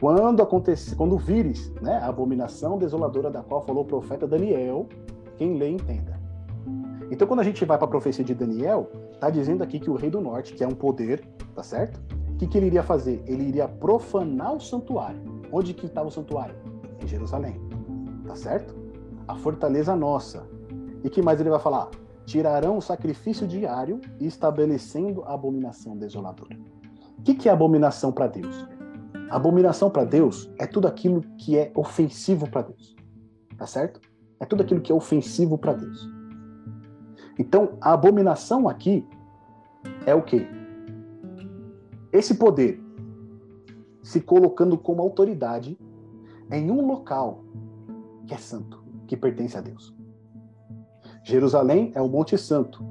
Quando acontecer, quando vires, né, a abominação desoladora da qual falou o profeta Daniel, quem lê entenda. Então, quando a gente vai para a profecia de Daniel, está dizendo aqui que o rei do norte, que é um poder, tá certo? O que, que ele iria fazer? Ele iria profanar o santuário. Onde que estava o santuário? Em Jerusalém, tá certo? A fortaleza nossa. E que mais ele vai falar? Tirarão o sacrifício diário, estabelecendo a abominação desoladora. O que, que é abominação para Deus? Abominação para Deus é tudo aquilo que é ofensivo para Deus. Tá certo? É tudo aquilo que é ofensivo para Deus. Então, a abominação aqui é o quê? Esse poder se colocando como autoridade em um local que é santo, que pertence a Deus. Jerusalém é o Monte Santo.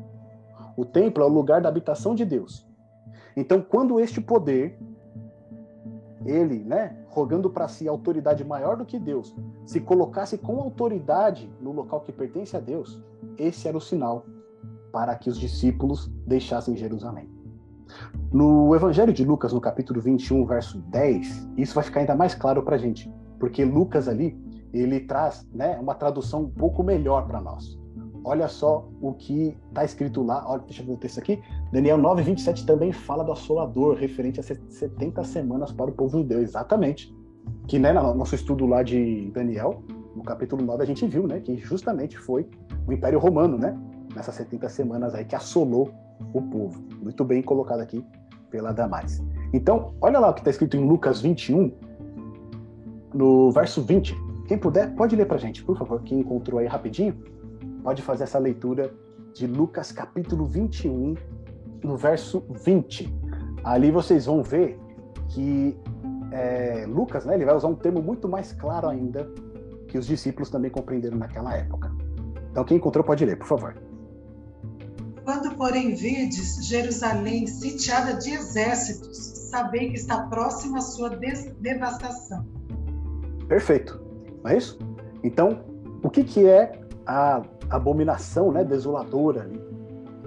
O templo é o lugar da habitação de Deus. Então, quando este poder, ele, né, rogando para si autoridade maior do que Deus, se colocasse com autoridade no local que pertence a Deus, esse era o sinal para que os discípulos deixassem Jerusalém. No Evangelho de Lucas, no capítulo 21, verso 10, isso vai ficar ainda mais claro para a gente, porque Lucas ali, ele traz né, uma tradução um pouco melhor para nós. Olha só o que está escrito lá, olha, deixa eu ver o texto aqui, Daniel 9, 27 também fala do assolador, referente a 70 semanas para o povo judeu, exatamente. Que né, no nosso estudo lá de Daniel, no capítulo 9, a gente viu né, que justamente foi o Império Romano, né? nessas 70 semanas aí que assolou o povo. Muito bem colocado aqui pela Damares. Então, olha lá o que está escrito em Lucas 21, no verso 20. Quem puder, pode ler para gente, por favor. Quem encontrou aí rapidinho, pode fazer essa leitura de Lucas capítulo 21, no verso 20. Ali vocês vão ver que é, Lucas, né, ele vai usar um termo muito mais claro ainda que os discípulos também compreenderam naquela época. Então, quem encontrou pode ler, por favor. Quando, porém, vides Jerusalém sitiada de exércitos, sabei que está próxima a sua devastação. Perfeito. Não é isso? Então, o que, que é a abominação né, desoladora?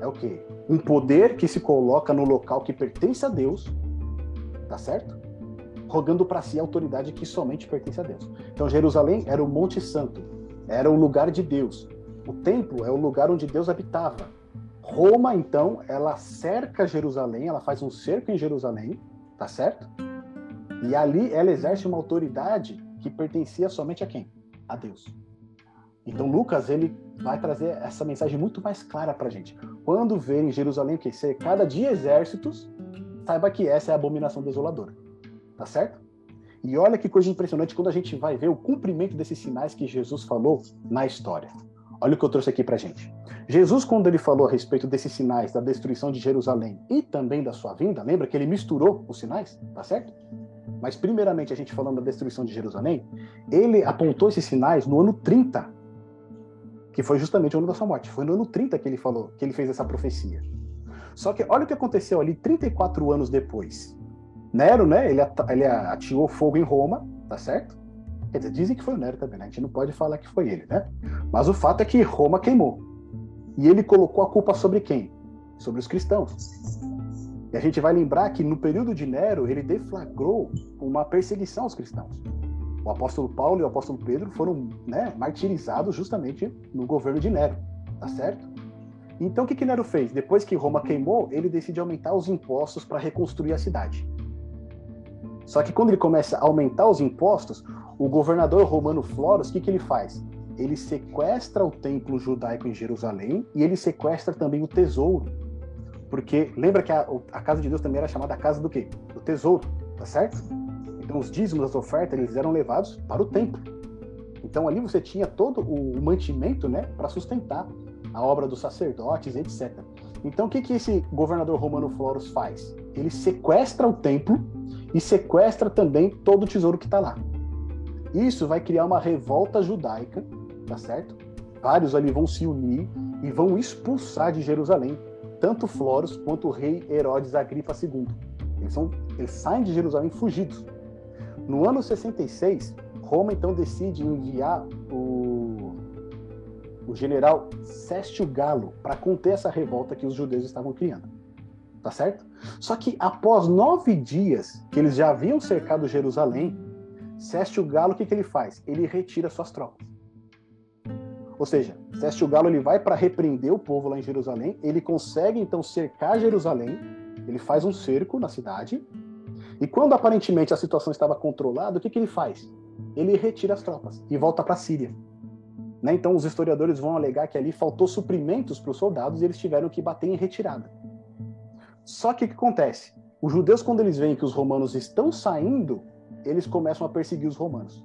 É o quê? Um poder que se coloca no local que pertence a Deus, tá certo? Rogando para si a autoridade que somente pertence a Deus. Então, Jerusalém era o Monte Santo, era o lugar de Deus. O templo é o lugar onde Deus habitava. Roma, então, ela cerca Jerusalém, ela faz um cerco em Jerusalém, tá certo? E ali ela exerce uma autoridade que pertencia somente a quem? A Deus. Então Lucas ele vai trazer essa mensagem muito mais clara para a gente. Quando vê em Jerusalém que cercada de exércitos, saiba que essa é a abominação desoladora, tá certo? E olha que coisa impressionante quando a gente vai ver o cumprimento desses sinais que Jesus falou na história. Olha o que eu trouxe aqui para gente. Jesus, quando ele falou a respeito desses sinais da destruição de Jerusalém e também da sua vinda, lembra que ele misturou os sinais, tá certo? Mas primeiramente a gente falando da destruição de Jerusalém, ele apontou esses sinais no ano 30, que foi justamente o ano da sua morte. Foi no ano 30 que ele falou, que ele fez essa profecia. Só que olha o que aconteceu ali 34 anos depois. Nero, né, ele, ele atirou fogo em Roma, tá certo? Quer dizer, dizem que foi o Nero também, né? A gente não pode falar que foi ele, né? Mas o fato é que Roma queimou. E ele colocou a culpa sobre quem? Sobre os cristãos. E a gente vai lembrar que no período de Nero, ele deflagrou uma perseguição aos cristãos. O apóstolo Paulo e o apóstolo Pedro foram né, martirizados justamente no governo de Nero, tá certo? Então o que, que Nero fez? Depois que Roma queimou, ele decide aumentar os impostos para reconstruir a cidade. Só que quando ele começa a aumentar os impostos, o governador romano Florus, o que, que ele faz? Ele sequestra o templo judaico em Jerusalém e ele sequestra também o tesouro. Porque lembra que a, a casa de Deus também era chamada a casa do quê? Do tesouro, tá certo? Então os dízimos, as ofertas, eles eram levados para o templo. Então ali você tinha todo o mantimento, né, para sustentar a obra dos sacerdotes, etc. Então o que que esse governador romano Florus faz? Ele sequestra o templo e sequestra também todo o tesouro que está lá. Isso vai criar uma revolta judaica, tá certo? Vários ali vão se unir e vão expulsar de Jerusalém tanto Florus quanto o rei Herodes Agripa II. Eles, são, eles saem de Jerusalém fugidos. No ano 66, Roma então decide enviar o, o general Céstio Galo para conter essa revolta que os judeus estavam criando. Tá certo? Só que após nove dias que eles já haviam cercado Jerusalém, Céstio Galo, o que, que ele faz? Ele retira suas tropas. Ou seja, Céstio Galo ele vai para repreender o povo lá em Jerusalém, ele consegue então cercar Jerusalém, ele faz um cerco na cidade, e quando aparentemente a situação estava controlada, o que, que ele faz? Ele retira as tropas e volta para a Síria. Né? Então os historiadores vão alegar que ali faltou suprimentos para os soldados e eles tiveram que bater em retirada. Só que o que acontece? Os judeus, quando eles veem que os romanos estão saindo, eles começam a perseguir os romanos.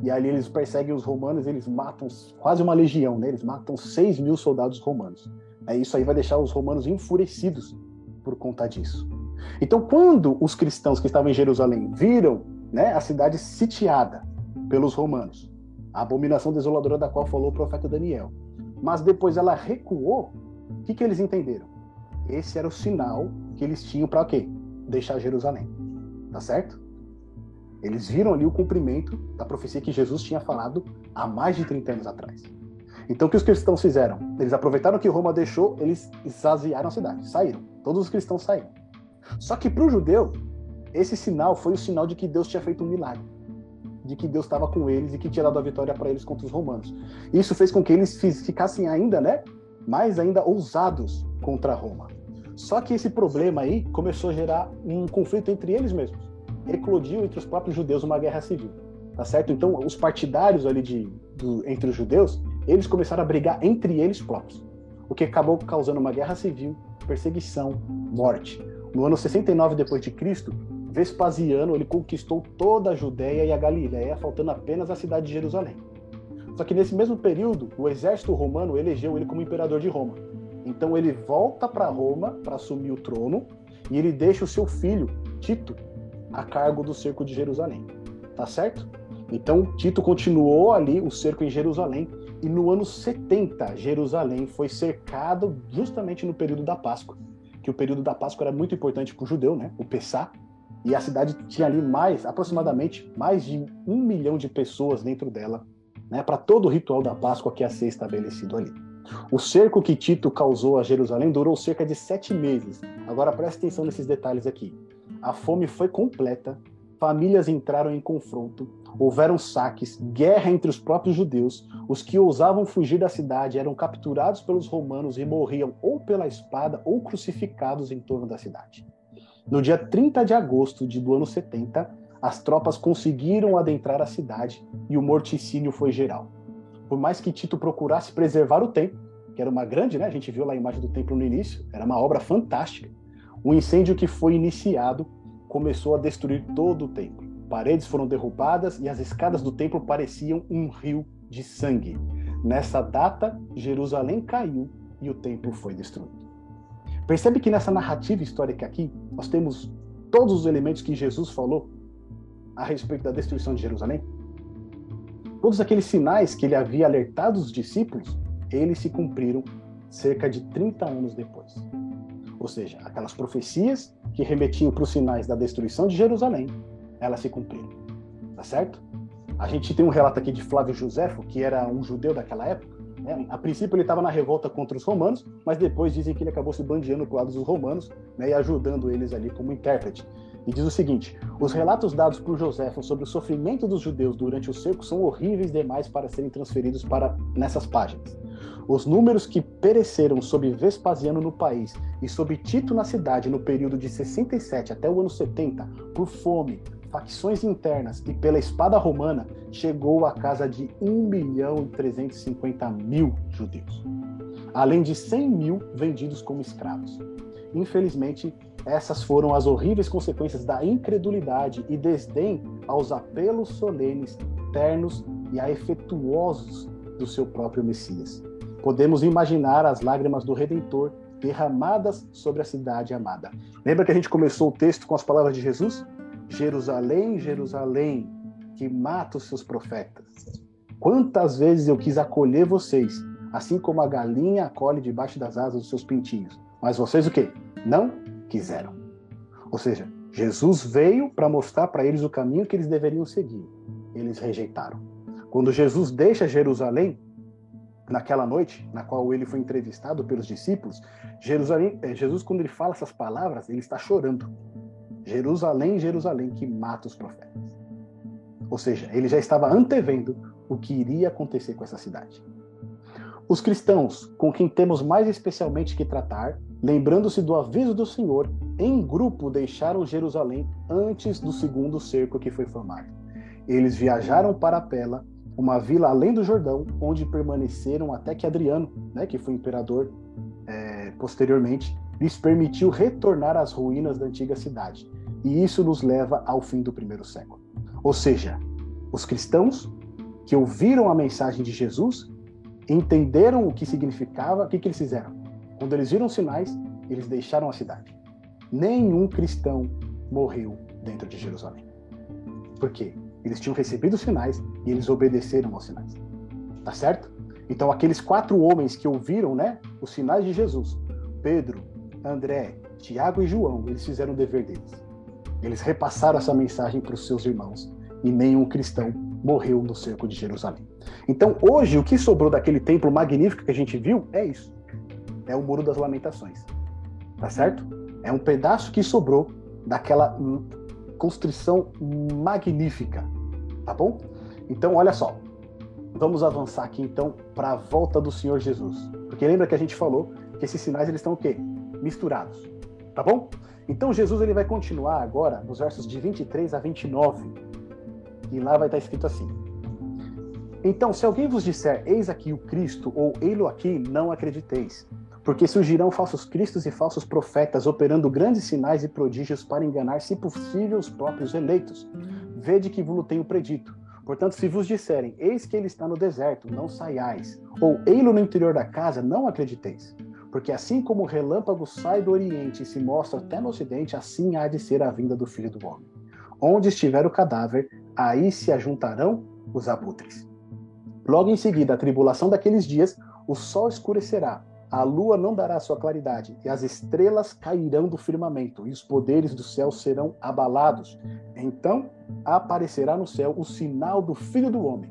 E ali eles perseguem os romanos, eles matam quase uma legião, né? Eles matam 6 mil soldados romanos. É, isso aí vai deixar os romanos enfurecidos por conta disso. Então, quando os cristãos que estavam em Jerusalém viram né, a cidade sitiada pelos romanos, a abominação desoladora da qual falou o profeta Daniel, mas depois ela recuou, o que, que eles entenderam? Esse era o sinal que eles tinham para quê? Deixar Jerusalém. Tá certo? Eles viram ali o cumprimento da profecia que Jesus tinha falado há mais de 30 anos atrás. Então, o que os cristãos fizeram? Eles aproveitaram que Roma deixou, eles esvaziaram a cidade, saíram. Todos os cristãos saíram. Só que para o judeu, esse sinal foi o sinal de que Deus tinha feito um milagre, de que Deus estava com eles e que tinha dado a vitória para eles contra os romanos. Isso fez com que eles ficassem ainda, né, mais ainda ousados contra Roma. Só que esse problema aí começou a gerar um conflito entre eles mesmos eclodiu entre os próprios judeus uma guerra civil, tá certo? Então, os partidários ali de, do, entre os judeus, eles começaram a brigar entre eles próprios, o que acabou causando uma guerra civil, perseguição, morte. No ano 69 depois de Cristo, Vespasiano ele conquistou toda a Judéia e a Galiléia, faltando apenas a cidade de Jerusalém. Só que nesse mesmo período, o exército romano elegeu ele como imperador de Roma. Então ele volta para Roma para assumir o trono e ele deixa o seu filho, Tito, a cargo do cerco de Jerusalém. Tá certo? Então, Tito continuou ali o cerco em Jerusalém, e no ano 70, Jerusalém foi cercado justamente no período da Páscoa, que o período da Páscoa era muito importante para o judeu, né? o Pessá, e a cidade tinha ali mais, aproximadamente, mais de um milhão de pessoas dentro dela, né? para todo o ritual da Páscoa que ia ser estabelecido ali. O cerco que Tito causou a Jerusalém durou cerca de sete meses. Agora preste atenção nesses detalhes aqui. A fome foi completa, famílias entraram em confronto, houveram saques, guerra entre os próprios judeus. Os que ousavam fugir da cidade eram capturados pelos romanos e morriam ou pela espada ou crucificados em torno da cidade. No dia 30 de agosto de, do ano 70, as tropas conseguiram adentrar a cidade e o morticínio foi geral. Por mais que Tito procurasse preservar o templo, que era uma grande, né? A gente viu lá a imagem do templo no início, era uma obra fantástica. O incêndio que foi iniciado começou a destruir todo o templo. Paredes foram derrubadas e as escadas do templo pareciam um rio de sangue. Nessa data, Jerusalém caiu e o templo foi destruído. Percebe que nessa narrativa histórica aqui, nós temos todos os elementos que Jesus falou a respeito da destruição de Jerusalém? Todos aqueles sinais que ele havia alertado os discípulos, eles se cumpriram cerca de 30 anos depois. Ou seja, aquelas profecias que remetiam para os sinais da destruição de Jerusalém, elas se cumpriram. Tá certo? A gente tem um relato aqui de Flávio Josefo, que era um judeu daquela época. Né? A princípio ele estava na revolta contra os romanos, mas depois dizem que ele acabou se bandeando para o lado dos romanos né, e ajudando eles ali como intérprete. E diz o seguinte: os relatos dados por Joséfo sobre o sofrimento dos judeus durante o cerco são horríveis demais para serem transferidos para nessas páginas. Os números que pereceram sob Vespasiano no país e sob Tito na cidade no período de 67 até o ano 70, por fome, facções internas e pela espada romana, chegou à casa de 1 milhão e 350 mil judeus, além de 100 mil vendidos como escravos. Infelizmente, essas foram as horríveis consequências da incredulidade e desdém aos apelos solenes, ternos e afetuosos do seu próprio Messias. Podemos imaginar as lágrimas do Redentor derramadas sobre a cidade amada. Lembra que a gente começou o texto com as palavras de Jesus? Jerusalém, Jerusalém, que mata os seus profetas. Quantas vezes eu quis acolher vocês, assim como a galinha acolhe debaixo das asas dos seus pintinhos. Mas vocês o quê? Não quiseram. Ou seja, Jesus veio para mostrar para eles o caminho que eles deveriam seguir. Eles rejeitaram. Quando Jesus deixa Jerusalém, naquela noite na qual ele foi entrevistado pelos discípulos, Jerusalém, eh, Jesus, quando ele fala essas palavras, ele está chorando. Jerusalém, Jerusalém, que mata os profetas. Ou seja, ele já estava antevendo o que iria acontecer com essa cidade. Os cristãos, com quem temos mais especialmente que tratar, lembrando-se do aviso do Senhor, em grupo deixaram Jerusalém antes do segundo cerco que foi formado. Eles viajaram para Pela, uma vila além do Jordão, onde permaneceram até que Adriano, né, que foi imperador é, posteriormente, lhes permitiu retornar às ruínas da antiga cidade. E isso nos leva ao fim do primeiro século. Ou seja, os cristãos que ouviram a mensagem de Jesus entenderam o que significava, o que, que eles fizeram? Quando eles viram sinais, eles deixaram a cidade. Nenhum cristão morreu dentro de Jerusalém. Por quê? Eles tinham recebido os sinais e eles obedeceram aos sinais. Tá certo? Então, aqueles quatro homens que ouviram né, os sinais de Jesus, Pedro, André, Tiago e João, eles fizeram o dever deles. Eles repassaram essa mensagem para os seus irmãos e nenhum cristão morreu no cerco de Jerusalém. Então, hoje, o que sobrou daquele templo magnífico que a gente viu é isso: é o Muro das Lamentações. Tá certo? É um pedaço que sobrou daquela construção magnífica, tá bom? Então, olha só. Vamos avançar aqui então para a volta do Senhor Jesus. Porque lembra que a gente falou que esses sinais eles estão o quê? Misturados. Tá bom? Então Jesus ele vai continuar agora nos versos de 23 a 29. E lá vai estar escrito assim: Então, se alguém vos disser, eis aqui o Cristo, ou ei-lo aqui, não acrediteis porque surgirão falsos cristos e falsos profetas, operando grandes sinais e prodígios para enganar, se possível, os próprios eleitos. Vede que vos tenho predito. Portanto, se vos disserem, eis que ele está no deserto, não saiais, ou ei-lo no interior da casa, não acrediteis. Porque assim como o relâmpago sai do oriente e se mostra até no ocidente, assim há de ser a vinda do Filho do Homem. Onde estiver o cadáver, aí se ajuntarão os abutres. Logo em seguida, a tribulação daqueles dias, o sol escurecerá, a lua não dará sua claridade, e as estrelas cairão do firmamento, e os poderes do céu serão abalados. Então aparecerá no céu o sinal do Filho do Homem.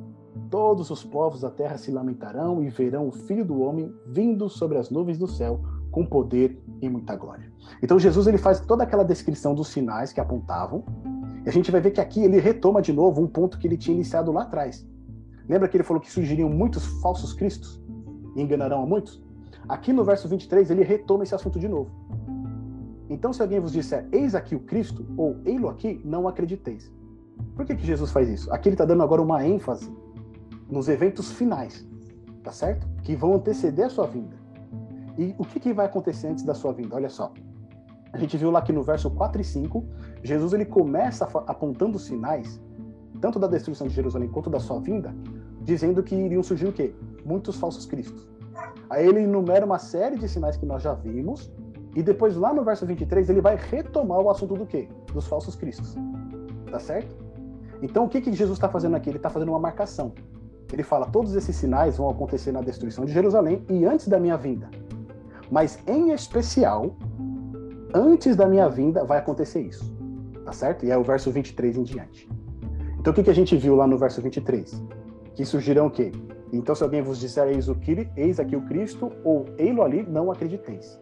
Todos os povos da terra se lamentarão e verão o Filho do Homem vindo sobre as nuvens do céu com poder e muita glória. Então Jesus ele faz toda aquela descrição dos sinais que apontavam, e a gente vai ver que aqui ele retoma de novo um ponto que ele tinha iniciado lá atrás. Lembra que ele falou que surgiriam muitos falsos cristos e enganarão a muitos? Aqui no verso 23, ele retoma esse assunto de novo. Então, se alguém vos disser, eis aqui o Cristo, ou ei-lo aqui, não acrediteis. Por que, que Jesus faz isso? Aqui ele está dando agora uma ênfase nos eventos finais, tá certo? Que vão anteceder a sua vinda. E o que, que vai acontecer antes da sua vinda? Olha só. A gente viu lá que no verso 4 e 5, Jesus ele começa apontando sinais, tanto da destruição de Jerusalém quanto da sua vinda, dizendo que iriam surgir o quê? Muitos falsos cristos. Aí ele enumera uma série de sinais que nós já vimos, e depois lá no verso 23 ele vai retomar o assunto do quê? Dos falsos cristos. Tá certo? Então o que, que Jesus está fazendo aqui? Ele está fazendo uma marcação. Ele fala: todos esses sinais vão acontecer na destruição de Jerusalém e antes da minha vinda. Mas em especial, antes da minha vinda vai acontecer isso. Tá certo? E é o verso 23 em diante. Então o que, que a gente viu lá no verso 23? Que surgirão o quê? Então, se alguém vos disser eis, o, eis aqui o Cristo, ou ei-lo ali, não acrediteis.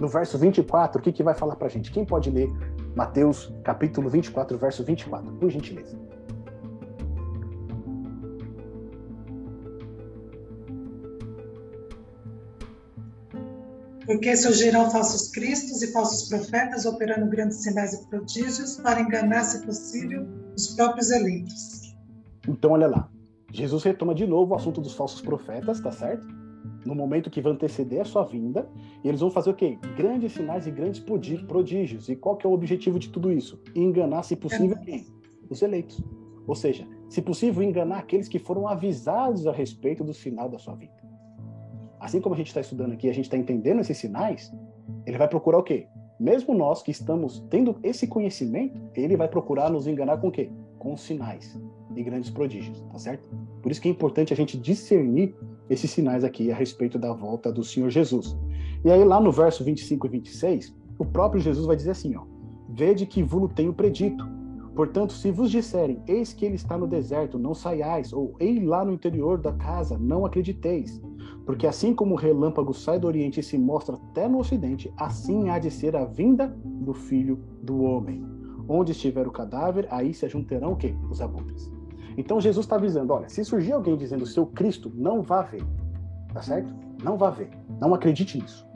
No verso 24, o que, que vai falar para a gente? Quem pode ler Mateus capítulo 24, verso 24, por gentileza? Porque surgirão falsos cristos e falsos profetas operando grandes sinais e prodígios para enganar, se possível, os próprios eleitos. Então, olha lá. Jesus retoma de novo o assunto dos falsos profetas, tá certo? No momento que vai anteceder a sua vinda, e eles vão fazer o quê? Grandes sinais e grandes prodígios. E qual que é o objetivo de tudo isso? Enganar, se possível, quem? Os eleitos. Ou seja, se possível, enganar aqueles que foram avisados a respeito do sinal da sua vida. Assim como a gente está estudando aqui, a gente está entendendo esses sinais, ele vai procurar o quê? Mesmo nós que estamos tendo esse conhecimento, ele vai procurar nos enganar com o quê? Com sinais e grandes prodígios, tá certo? Por isso que é importante a gente discernir esses sinais aqui a respeito da volta do Senhor Jesus. E aí lá no verso 25 e 26, o próprio Jesus vai dizer assim, ó: Vede que vulo tenho predito. Portanto, se vos disserem, eis que ele está no deserto, não saiais, ou ei lá no interior da casa, não acrediteis. Porque assim como o relâmpago sai do oriente e se mostra até no ocidente, assim há de ser a vinda do Filho do Homem. Onde estiver o cadáver, aí se ajuntarão o quê? Os abutres. Então Jesus está avisando: olha, se surgir alguém dizendo seu Cristo, não vá ver. Tá certo? Não vá ver. Não acredite nisso.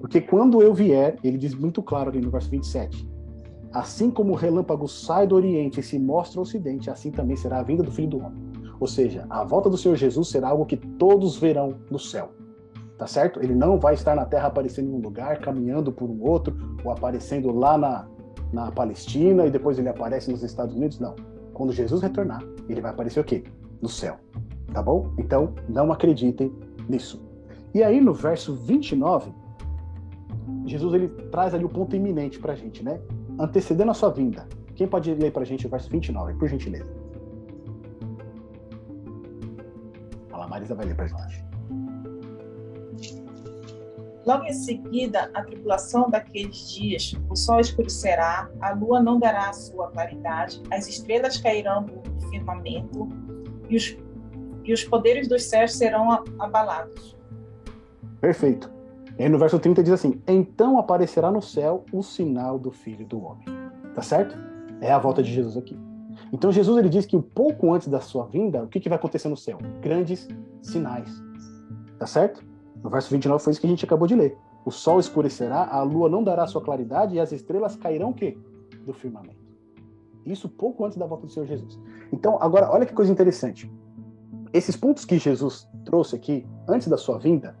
Porque quando eu vier, ele diz muito claro ali no verso 27. Assim como o relâmpago sai do Oriente e se mostra ao Ocidente, assim também será a vinda do Filho do Homem. Ou seja, a volta do Senhor Jesus será algo que todos verão no céu. Tá certo? Ele não vai estar na terra aparecendo em um lugar, caminhando por um outro, ou aparecendo lá na, na Palestina e depois ele aparece nos Estados Unidos. Não quando Jesus retornar, ele vai aparecer o quê? No céu. Tá bom? Então, não acreditem nisso. E aí, no verso 29, Jesus ele traz ali o ponto iminente para a gente, né? Antecedendo a sua vinda. Quem pode ler para a gente o verso 29, por gentileza? Fala, Marisa vai ler para a gente. Logo em seguida, a tribulação daqueles dias, o sol escurecerá, a lua não dará a sua claridade, as estrelas cairão do firmamento e os, e os poderes dos céus serão abalados. Perfeito. E aí no verso 30 diz assim: Então aparecerá no céu o sinal do Filho do Homem. Tá certo? É a volta de Jesus aqui. Então Jesus ele diz que um pouco antes da sua vinda, o que, que vai acontecer no céu? Grandes sinais. Tá certo? No verso 29 foi isso que a gente acabou de ler. O sol escurecerá, a lua não dará sua claridade e as estrelas cairão o quê? Do firmamento. Isso pouco antes da volta do Senhor Jesus. Então, agora, olha que coisa interessante. Esses pontos que Jesus trouxe aqui, antes da sua vinda,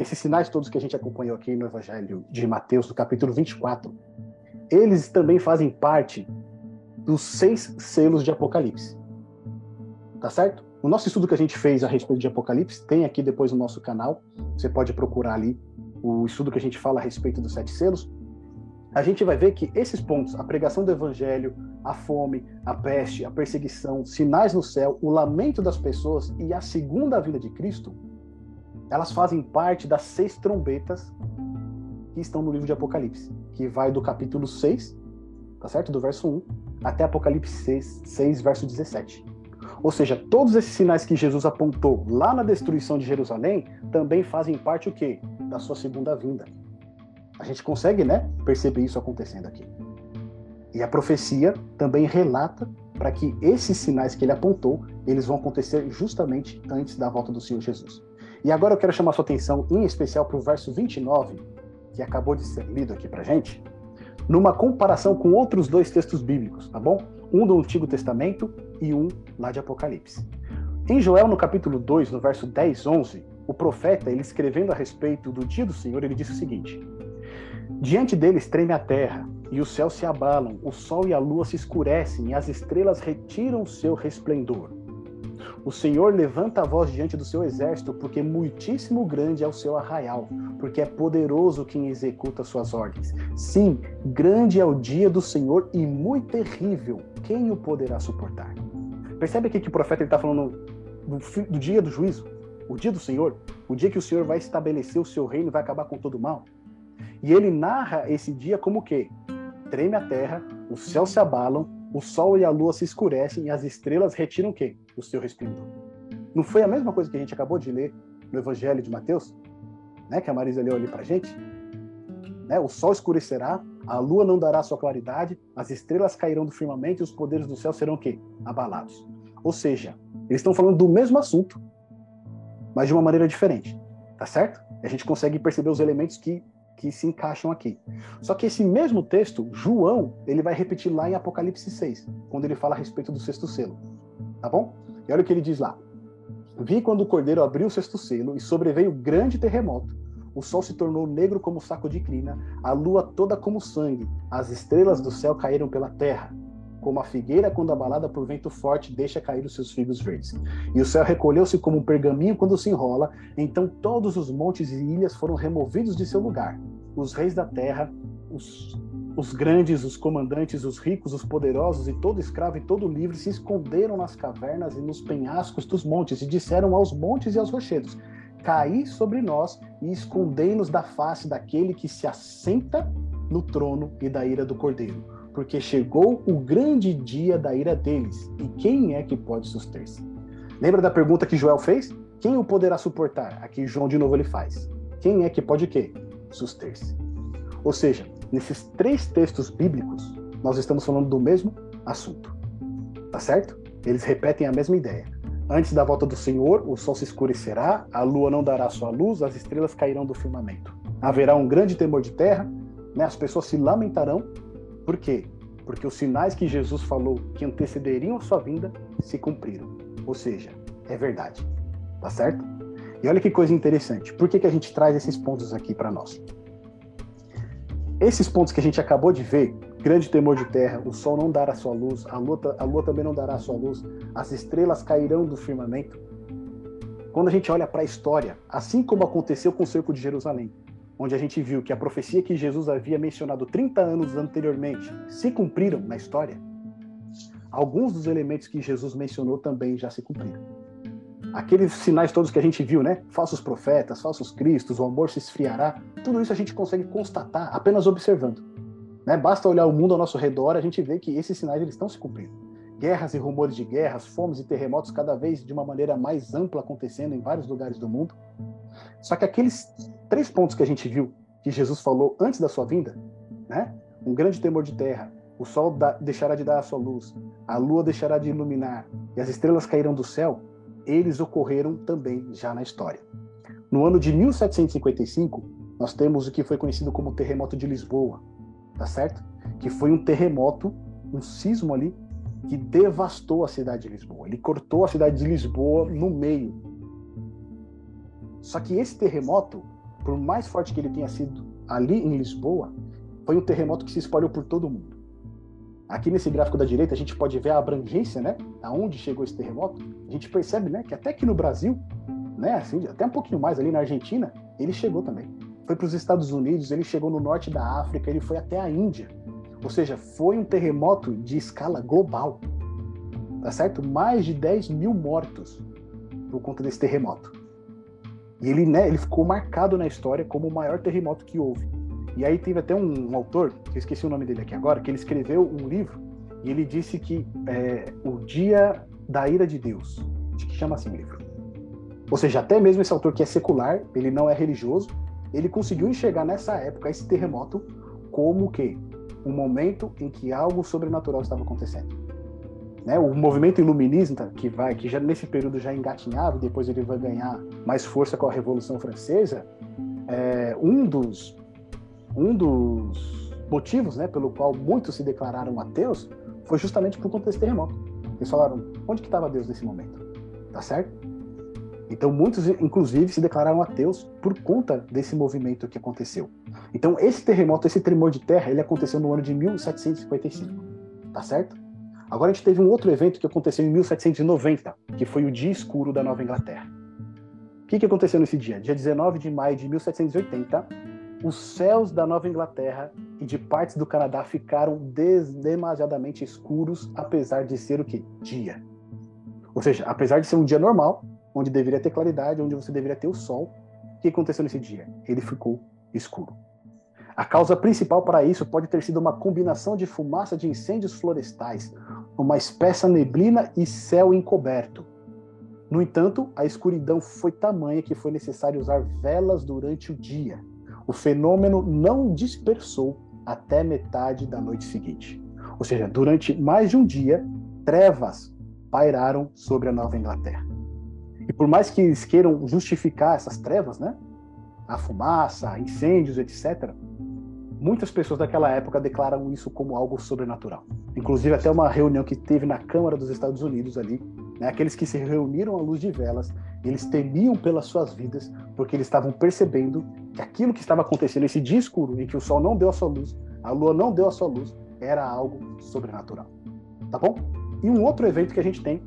esses sinais todos que a gente acompanhou aqui no Evangelho de Mateus, no capítulo 24, eles também fazem parte dos seis selos de Apocalipse. Tá certo? O nosso estudo que a gente fez a respeito de Apocalipse tem aqui depois no nosso canal. Você pode procurar ali o estudo que a gente fala a respeito dos sete selos. a gente vai ver que esses pontos, a pregação do evangelho, a fome, a peste, a perseguição, sinais no céu, o lamento das pessoas e a segunda vinda de Cristo, elas fazem parte das seis trombetas que estão no livro de Apocalipse, que vai do capítulo 6, tá certo? Do verso 1 até Apocalipse 6, 6 verso 17. Ou seja, todos esses sinais que Jesus apontou lá na destruição de Jerusalém também fazem parte o quê? Da sua segunda vinda. A gente consegue, né, perceber isso acontecendo aqui. E a profecia também relata para que esses sinais que ele apontou, eles vão acontecer justamente antes da volta do Senhor Jesus. E agora eu quero chamar sua atenção em especial para o verso 29, que acabou de ser lido aqui para gente, numa comparação com outros dois textos bíblicos, tá bom? Um do Antigo Testamento e um lá de Apocalipse. Em Joel, no capítulo 2, no verso 10, 11, o profeta, ele escrevendo a respeito do dia do Senhor, ele disse o seguinte: Diante deles treme a terra, e os céus se abalam, o sol e a lua se escurecem, e as estrelas retiram seu resplendor. O Senhor levanta a voz diante do seu exército, porque muitíssimo grande é o seu arraial, porque é poderoso quem executa suas ordens. Sim, grande é o dia do Senhor e muito terrível. Quem o poderá suportar? Percebe aqui que o profeta está falando do, do dia do juízo, o dia do Senhor, o dia que o Senhor vai estabelecer o seu reino e vai acabar com todo o mal. E ele narra esse dia como o quê? Treme a terra, os céus se abalam, o sol e a lua se escurecem e as estrelas retiram o quê? O seu resplendor. Não foi a mesma coisa que a gente acabou de ler no Evangelho de Mateus? Né, que a Marisa leu ali pra gente? Né, o sol escurecerá, a lua não dará sua claridade, as estrelas cairão do firmamento e os poderes do céu serão o quê? Abalados. Ou seja, eles estão falando do mesmo assunto, mas de uma maneira diferente. Tá certo? A gente consegue perceber os elementos que que se encaixam aqui. Só que esse mesmo texto, João, ele vai repetir lá em Apocalipse 6, quando ele fala a respeito do sexto selo. Tá bom? E olha o que ele diz lá. Vi quando o cordeiro abriu o sexto selo e sobreveio grande terremoto. O sol se tornou negro como saco de crina, a lua toda como sangue, as estrelas do céu caíram pela terra como a figueira quando abalada por vento forte deixa cair os seus figos verdes. E o céu recolheu-se como um pergaminho quando se enrola, então todos os montes e ilhas foram removidos de seu lugar. Os reis da terra, os, os grandes, os comandantes, os ricos, os poderosos e todo escravo e todo livre se esconderam nas cavernas e nos penhascos dos montes e disseram aos montes e aos rochedos: Caí sobre nós e escondei-nos da face daquele que se assenta no trono e da ira do cordeiro porque chegou o grande dia da ira deles, e quem é que pode suster-se? Lembra da pergunta que Joel fez? Quem o poderá suportar? Aqui João de novo ele faz. Quem é que pode quê? Suster-se. Ou seja, nesses três textos bíblicos, nós estamos falando do mesmo assunto. Tá certo? Eles repetem a mesma ideia. Antes da volta do Senhor, o sol se escurecerá, a lua não dará sua luz, as estrelas cairão do firmamento. Haverá um grande temor de terra, né? as pessoas se lamentarão por quê? Porque os sinais que Jesus falou que antecederiam a sua vinda se cumpriram. Ou seja, é verdade. Tá certo? E olha que coisa interessante. Por que, que a gente traz esses pontos aqui para nós? Esses pontos que a gente acabou de ver, grande temor de terra, o sol não dará sua luz, a lua, a lua também não dará sua luz, as estrelas cairão do firmamento. Quando a gente olha para a história, assim como aconteceu com o cerco de Jerusalém, onde a gente viu que a profecia que Jesus havia mencionado 30 anos anteriormente se cumpriram na história, alguns dos elementos que Jesus mencionou também já se cumpriram. Aqueles sinais todos que a gente viu, né? Falsos profetas, falsos cristos, o amor se esfriará, tudo isso a gente consegue constatar apenas observando. Né? Basta olhar o mundo ao nosso redor, a gente vê que esses sinais eles estão se cumprindo. Guerras e rumores de guerras, fomes e terremotos cada vez de uma maneira mais ampla acontecendo em vários lugares do mundo. Só que aqueles três pontos que a gente viu que Jesus falou antes da sua vinda, né? Um grande temor de terra, o sol da, deixará de dar a sua luz, a lua deixará de iluminar e as estrelas cairão do céu, eles ocorreram também já na história. No ano de 1755, nós temos o que foi conhecido como terremoto de Lisboa, tá certo? Que foi um terremoto, um sismo ali que devastou a cidade de Lisboa. Ele cortou a cidade de Lisboa no meio. Só que esse terremoto por mais forte que ele tenha sido ali em Lisboa, foi um terremoto que se espalhou por todo o mundo. Aqui nesse gráfico da direita a gente pode ver a abrangência, né, aonde chegou esse terremoto. A gente percebe, né, que até aqui no Brasil, né, assim, até um pouquinho mais ali na Argentina, ele chegou também. foi para os Estados Unidos, ele chegou no norte da África, ele foi até a Índia. Ou seja, foi um terremoto de escala global. Tá certo? Mais de 10 mil mortos por conta desse terremoto. E ele, né, ele ficou marcado na história como o maior terremoto que houve. E aí teve até um, um autor, eu esqueci o nome dele aqui agora, que ele escreveu um livro e ele disse que é, o dia da ira de Deus, acho que chama assim o livro. Ou seja, até mesmo esse autor que é secular, ele não é religioso, ele conseguiu enxergar nessa época esse terremoto como que um momento em que algo sobrenatural estava acontecendo. Né? O movimento iluminista que vai, que já nesse período já engatinhava, depois ele vai ganhar mais força com a Revolução Francesa. É, um dos um dos motivos, né, pelo qual muitos se declararam ateus foi justamente por conta desse terremoto. Eles falaram, onde que estava Deus nesse momento? Tá certo? Então muitos, inclusive, se declararam ateus por conta desse movimento que aconteceu. Então esse terremoto, esse tremor de terra, ele aconteceu no ano de 1755, tá certo? Agora a gente teve um outro evento que aconteceu em 1790, que foi o Dia Escuro da Nova Inglaterra. O que, que aconteceu nesse dia? Dia 19 de maio de 1780, os céus da Nova Inglaterra e de partes do Canadá ficaram demasiadamente escuros, apesar de ser o quê? Dia. Ou seja, apesar de ser um dia normal, onde deveria ter claridade, onde você deveria ter o sol, o que aconteceu nesse dia? Ele ficou escuro. A causa principal para isso pode ter sido uma combinação de fumaça de incêndios florestais, uma espessa neblina e céu encoberto. No entanto, a escuridão foi tamanha que foi necessário usar velas durante o dia o fenômeno não dispersou até metade da noite seguinte. Ou seja, durante mais de um dia, trevas pairaram sobre a Nova Inglaterra. E por mais que eles queiram justificar essas trevas, né? A fumaça, incêndios, etc., muitas pessoas daquela época declaram isso como algo sobrenatural. Inclusive até uma reunião que teve na Câmara dos Estados Unidos ali, né, aqueles que se reuniram à luz de velas, eles temiam pelas suas vidas, porque eles estavam percebendo que aquilo que estava acontecendo, esse dia escuro, em que o sol não deu a sua luz, a lua não deu a sua luz, era algo sobrenatural. Tá bom? E um outro evento que a gente tem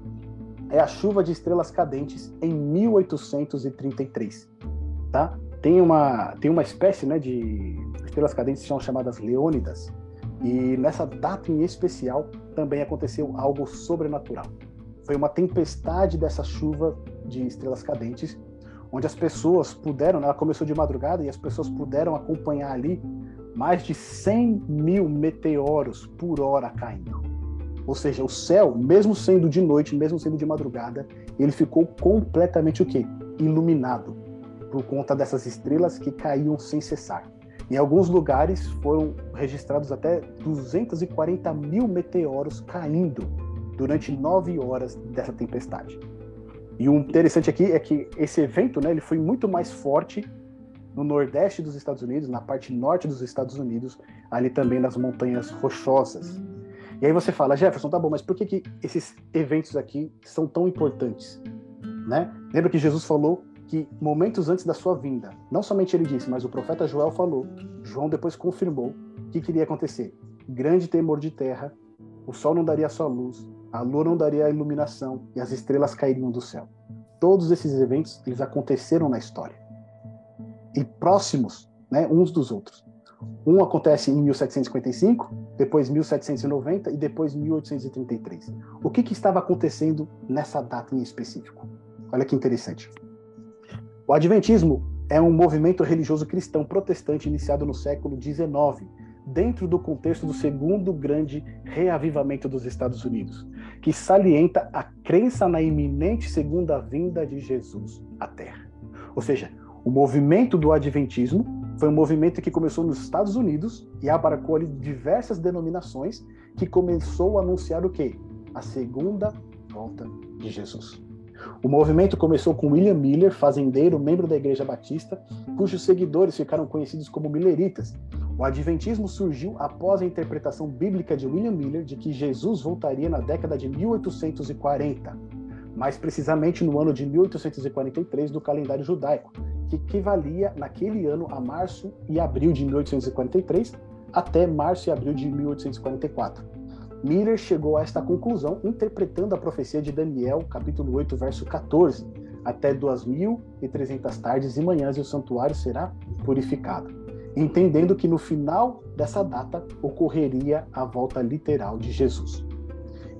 é a chuva de estrelas cadentes em 1833. Tá? Tem uma, tem uma espécie né, de estrelas cadentes que são chamadas leônidas, e nessa data em especial também aconteceu algo sobrenatural. Foi uma tempestade dessa chuva de estrelas cadentes, onde as pessoas puderam, né, ela começou de madrugada e as pessoas puderam acompanhar ali mais de 100 mil meteoros por hora caindo. Ou seja, o céu, mesmo sendo de noite, mesmo sendo de madrugada, ele ficou completamente o quê? Iluminado por conta dessas estrelas que caíam sem cessar. Em alguns lugares foram registrados até 240 mil meteoros caindo durante nove horas dessa tempestade. E o interessante aqui é que esse evento, né, ele foi muito mais forte no nordeste dos Estados Unidos, na parte norte dos Estados Unidos, ali também nas montanhas rochosas. E aí você fala, Jefferson, tá bom, mas por que, que esses eventos aqui são tão importantes? Né? Lembra que Jesus falou que momentos antes da sua vinda, não somente ele disse, mas o profeta Joel falou, João depois confirmou que queria acontecer. Grande temor de terra, o sol não daria a sua luz, a lua não daria a iluminação e as estrelas cairiam do céu. Todos esses eventos eles aconteceram na história e próximos, né, uns dos outros. Um acontece em 1755, depois 1790 e depois 1833. O que, que estava acontecendo nessa data em específico? Olha que interessante. O Adventismo é um movimento religioso cristão protestante iniciado no século XIX dentro do contexto do segundo grande reavivamento dos Estados Unidos, que salienta a crença na iminente segunda vinda de Jesus à Terra. Ou seja, o movimento do Adventismo foi um movimento que começou nos Estados Unidos e abarcou ali diversas denominações que começou a anunciar o quê? A segunda volta de Jesus. O movimento começou com William Miller, fazendeiro, membro da Igreja Batista, cujos seguidores ficaram conhecidos como Milleritas, o Adventismo surgiu após a interpretação bíblica de William Miller de que Jesus voltaria na década de 1840, mais precisamente no ano de 1843 do calendário judaico, que equivalia naquele ano a março e abril de 1843 até março e abril de 1844. Miller chegou a esta conclusão interpretando a profecia de Daniel, capítulo 8, verso 14, até 2.300 tardes e manhãs o santuário será purificado, entendendo que no final dessa data ocorreria a volta literal de Jesus.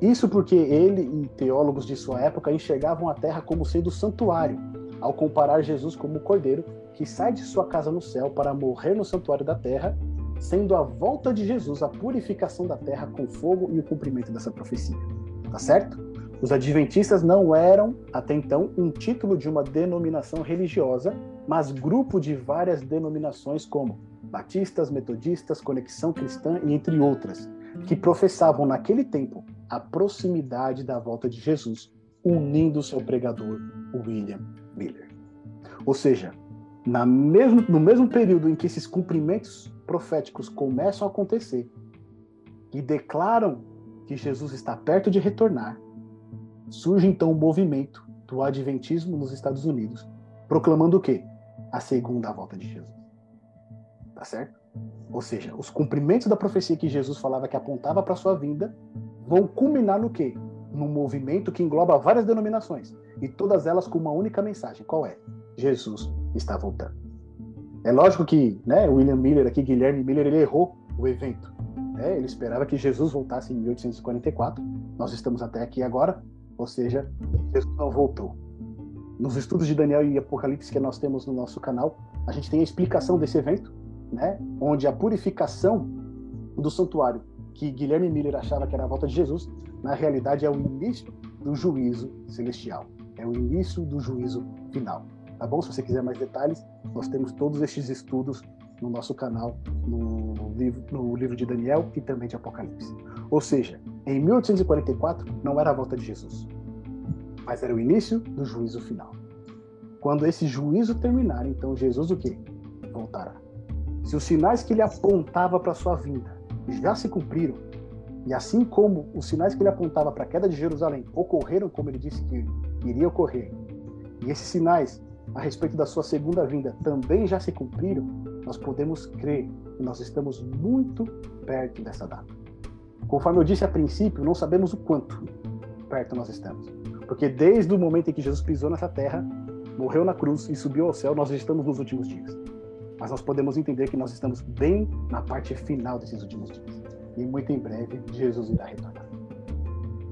Isso porque ele e teólogos de sua época enxergavam a terra como sendo santuário, ao comparar Jesus como o cordeiro que sai de sua casa no céu para morrer no santuário da terra, sendo a volta de Jesus a purificação da terra com fogo e o cumprimento dessa profecia. Tá certo? Os adventistas não eram, até então, um título de uma denominação religiosa, mas grupo de várias denominações como batistas, metodistas, conexão cristã e entre outras, que professavam naquele tempo a proximidade da volta de Jesus, unindo seu pregador, William Miller. Ou seja, mesmo, no mesmo período em que esses cumprimentos proféticos começam a acontecer e declaram que Jesus está perto de retornar, surge então o movimento do adventismo nos Estados Unidos, proclamando o quê? A segunda volta de Jesus. Tá certo? Ou seja, os cumprimentos da profecia que Jesus falava que apontava para sua vinda vão culminar no quê? Num movimento que engloba várias denominações e todas elas com uma única mensagem. Qual é? Jesus está voltando. É lógico que, né, William Miller aqui, Guilherme Miller, ele errou o evento. Né? Ele esperava que Jesus voltasse em 1844. Nós estamos até aqui agora, ou seja, Jesus não voltou. Nos estudos de Daniel e Apocalipse que nós temos no nosso canal, a gente tem a explicação desse evento, né? onde a purificação do santuário, que Guilherme Miller achava que era a volta de Jesus, na realidade é o início do juízo celestial. É o início do juízo final. Tá bom? Se você quiser mais detalhes, nós temos todos estes estudos no nosso canal, no livro, no livro de Daniel e também de Apocalipse. Ou seja, em 1844 não era a volta de Jesus, mas era o início do juízo final. Quando esse juízo terminar, então Jesus o quê? Voltará. Se os sinais que ele apontava para sua vinda já se cumpriram, e assim como os sinais que ele apontava para a queda de Jerusalém ocorreram como ele disse que iria ocorrer, e esses sinais a respeito da sua segunda vinda também já se cumpriram, nós podemos crer que nós estamos muito perto dessa data. Conforme eu disse a princípio, não sabemos o quanto perto nós estamos. Porque desde o momento em que Jesus pisou nessa terra, morreu na cruz e subiu ao céu, nós estamos nos últimos dias. Mas nós podemos entender que nós estamos bem na parte final desses últimos dias. E muito em breve, Jesus irá retornar.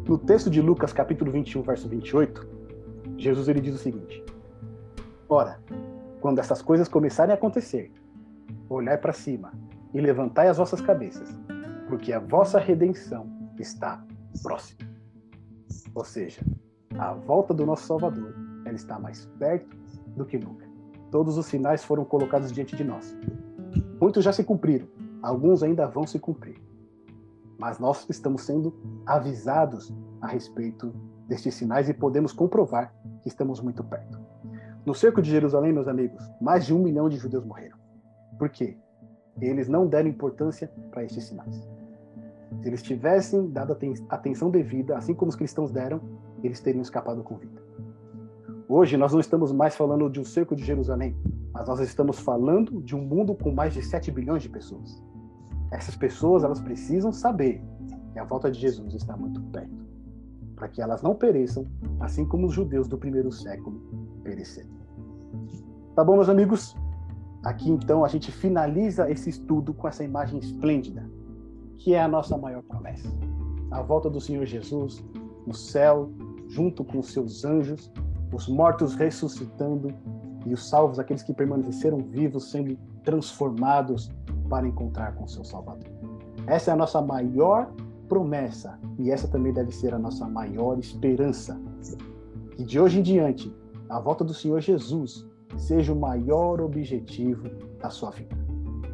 No texto de Lucas, capítulo 21, verso 28, Jesus ele diz o seguinte: Ora, quando essas coisas começarem a acontecer, olhai para cima e levantai as vossas cabeças, porque a vossa redenção está próxima. Ou seja, a volta do nosso Salvador, ela está mais perto do que nunca. Todos os sinais foram colocados diante de nós. Muitos já se cumpriram, alguns ainda vão se cumprir. Mas nós estamos sendo avisados a respeito destes sinais e podemos comprovar que estamos muito perto. No cerco de Jerusalém, meus amigos, mais de um milhão de judeus morreram. Por quê? Eles não deram importância para estes sinais. Se eles tivessem dado atenção devida, assim como os cristãos deram, eles teriam escapado com vida. Hoje nós não estamos mais falando de um cerco de Jerusalém, mas nós estamos falando de um mundo com mais de 7 bilhões de pessoas. Essas pessoas, elas precisam saber que a volta de Jesus está muito perto, para que elas não pereçam, assim como os judeus do primeiro século pereceram. Tá bom, meus amigos? Aqui então a gente finaliza esse estudo com essa imagem esplêndida, que é a nossa maior promessa. A volta do Senhor Jesus no céu, junto com os seus anjos, os mortos ressuscitando e os salvos, aqueles que permaneceram vivos, sendo transformados para encontrar com seu Salvador. Essa é a nossa maior promessa e essa também deve ser a nossa maior esperança. Que de hoje em diante, a volta do Senhor Jesus seja o maior objetivo da sua vida.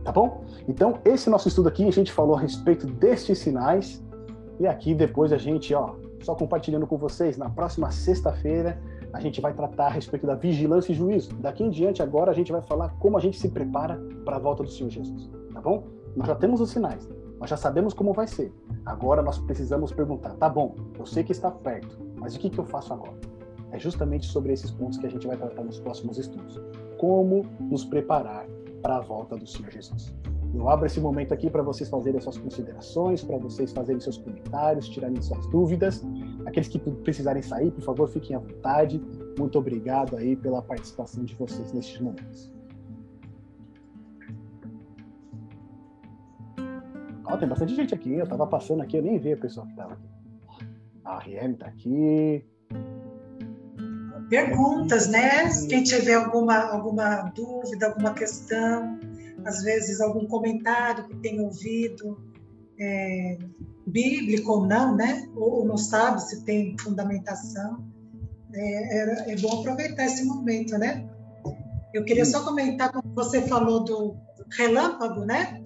Tá bom? Então, esse nosso estudo aqui, a gente falou a respeito destes sinais. E aqui depois a gente, ó, só compartilhando com vocês, na próxima sexta-feira a gente vai tratar a respeito da vigilância e juízo. Daqui em diante, agora, a gente vai falar como a gente se prepara para a volta do Senhor Jesus. Tá bom? Nós já temos os sinais, nós já sabemos como vai ser. Agora nós precisamos perguntar: tá bom, eu sei que está perto, mas o que, que eu faço agora? É justamente sobre esses pontos que a gente vai tratar nos próximos estudos. Como nos preparar para a volta do Senhor Jesus. Eu abro esse momento aqui para vocês fazerem suas considerações, para vocês fazerem seus comentários, tirarem suas dúvidas. Aqueles que precisarem sair, por favor, fiquem à vontade. muito obrigado aí pela participação de vocês nestes momentos. Ó, tem bastante gente aqui. Eu tava passando aqui, eu nem vi o pessoal que tava aqui. A RM tá aqui. Perguntas, né? Quem tiver alguma, alguma dúvida, alguma questão, às vezes algum comentário que tenha ouvido, é, bíblico ou não, né? Ou, não sabe se tem fundamentação. É, é, é bom aproveitar esse momento, né? Eu queria só comentar, como você falou do relâmpago, né?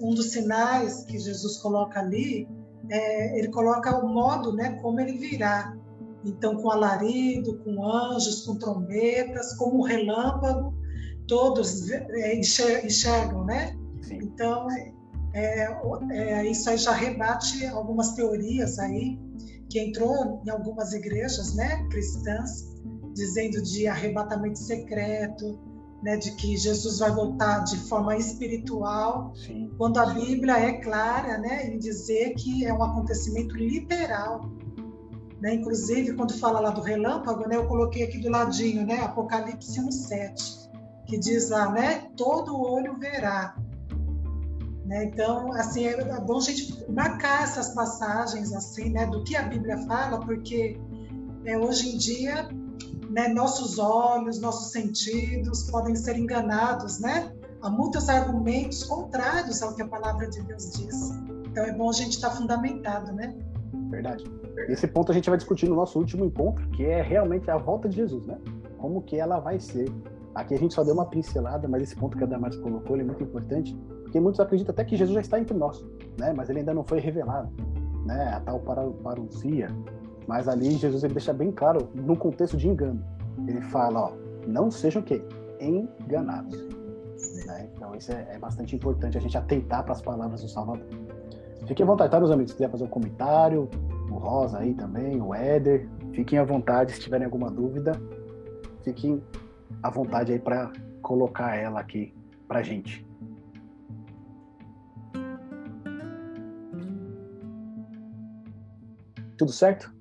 Um dos sinais que Jesus coloca ali, é, ele coloca o modo, né? Como ele virá. Então, com alarido, com anjos, com trombetas, como um relâmpago, todos é, enxergam, né? Sim. Então, é, é, isso aí já rebate algumas teorias aí que entrou em algumas igrejas, né, cristãs, dizendo de arrebatamento secreto, né, de que Jesus vai voltar de forma espiritual, Sim. quando a Bíblia é clara, né, em dizer que é um acontecimento literal. Né? Inclusive, quando fala lá do relâmpago, né, eu coloquei aqui do ladinho, né, Apocalipse 1:7, que diz lá, né, todo olho verá. Né? Então, assim, é bom a gente marcar essas passagens assim, né, do que a Bíblia fala, porque é, hoje em dia, né, nossos olhos, nossos sentidos podem ser enganados, né? Há muitos argumentos contrários ao que a palavra de Deus diz. Então, é bom a gente estar fundamentado, né? Verdade. Esse ponto a gente vai discutir no nosso último encontro, que é realmente a volta de Jesus, né? Como que ela vai ser. Aqui a gente só deu uma pincelada, mas esse ponto que a Damares colocou é muito importante, porque muitos acreditam até que Jesus já está entre nós, né? Mas ele ainda não foi revelado, né? A tal parousia. Mas ali Jesus ele deixa bem claro no contexto de engano. Ele fala, ó, não sejam o quê? Enganados. Né? Então isso é, é, bastante importante a gente atentar para as palavras do Salvador. Fiquem à vontade, tá, meus amigos? Se quiser fazer um comentário, o Rosa aí também, o Éder, fiquem à vontade se tiverem alguma dúvida, fiquem à vontade aí para colocar ela aqui para gente. Tudo certo?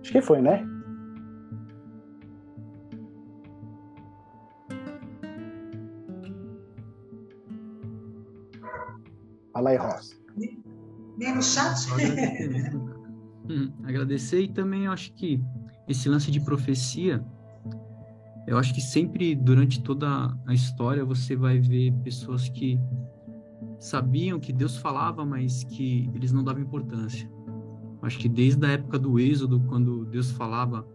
Acho que foi, né? Fala aí, Ross. No chat? Agradecer, hum, agradecer e também eu acho que esse lance de profecia, eu acho que sempre durante toda a história você vai ver pessoas que sabiam que Deus falava, mas que eles não davam importância. Acho que desde a época do Êxodo, quando Deus falava,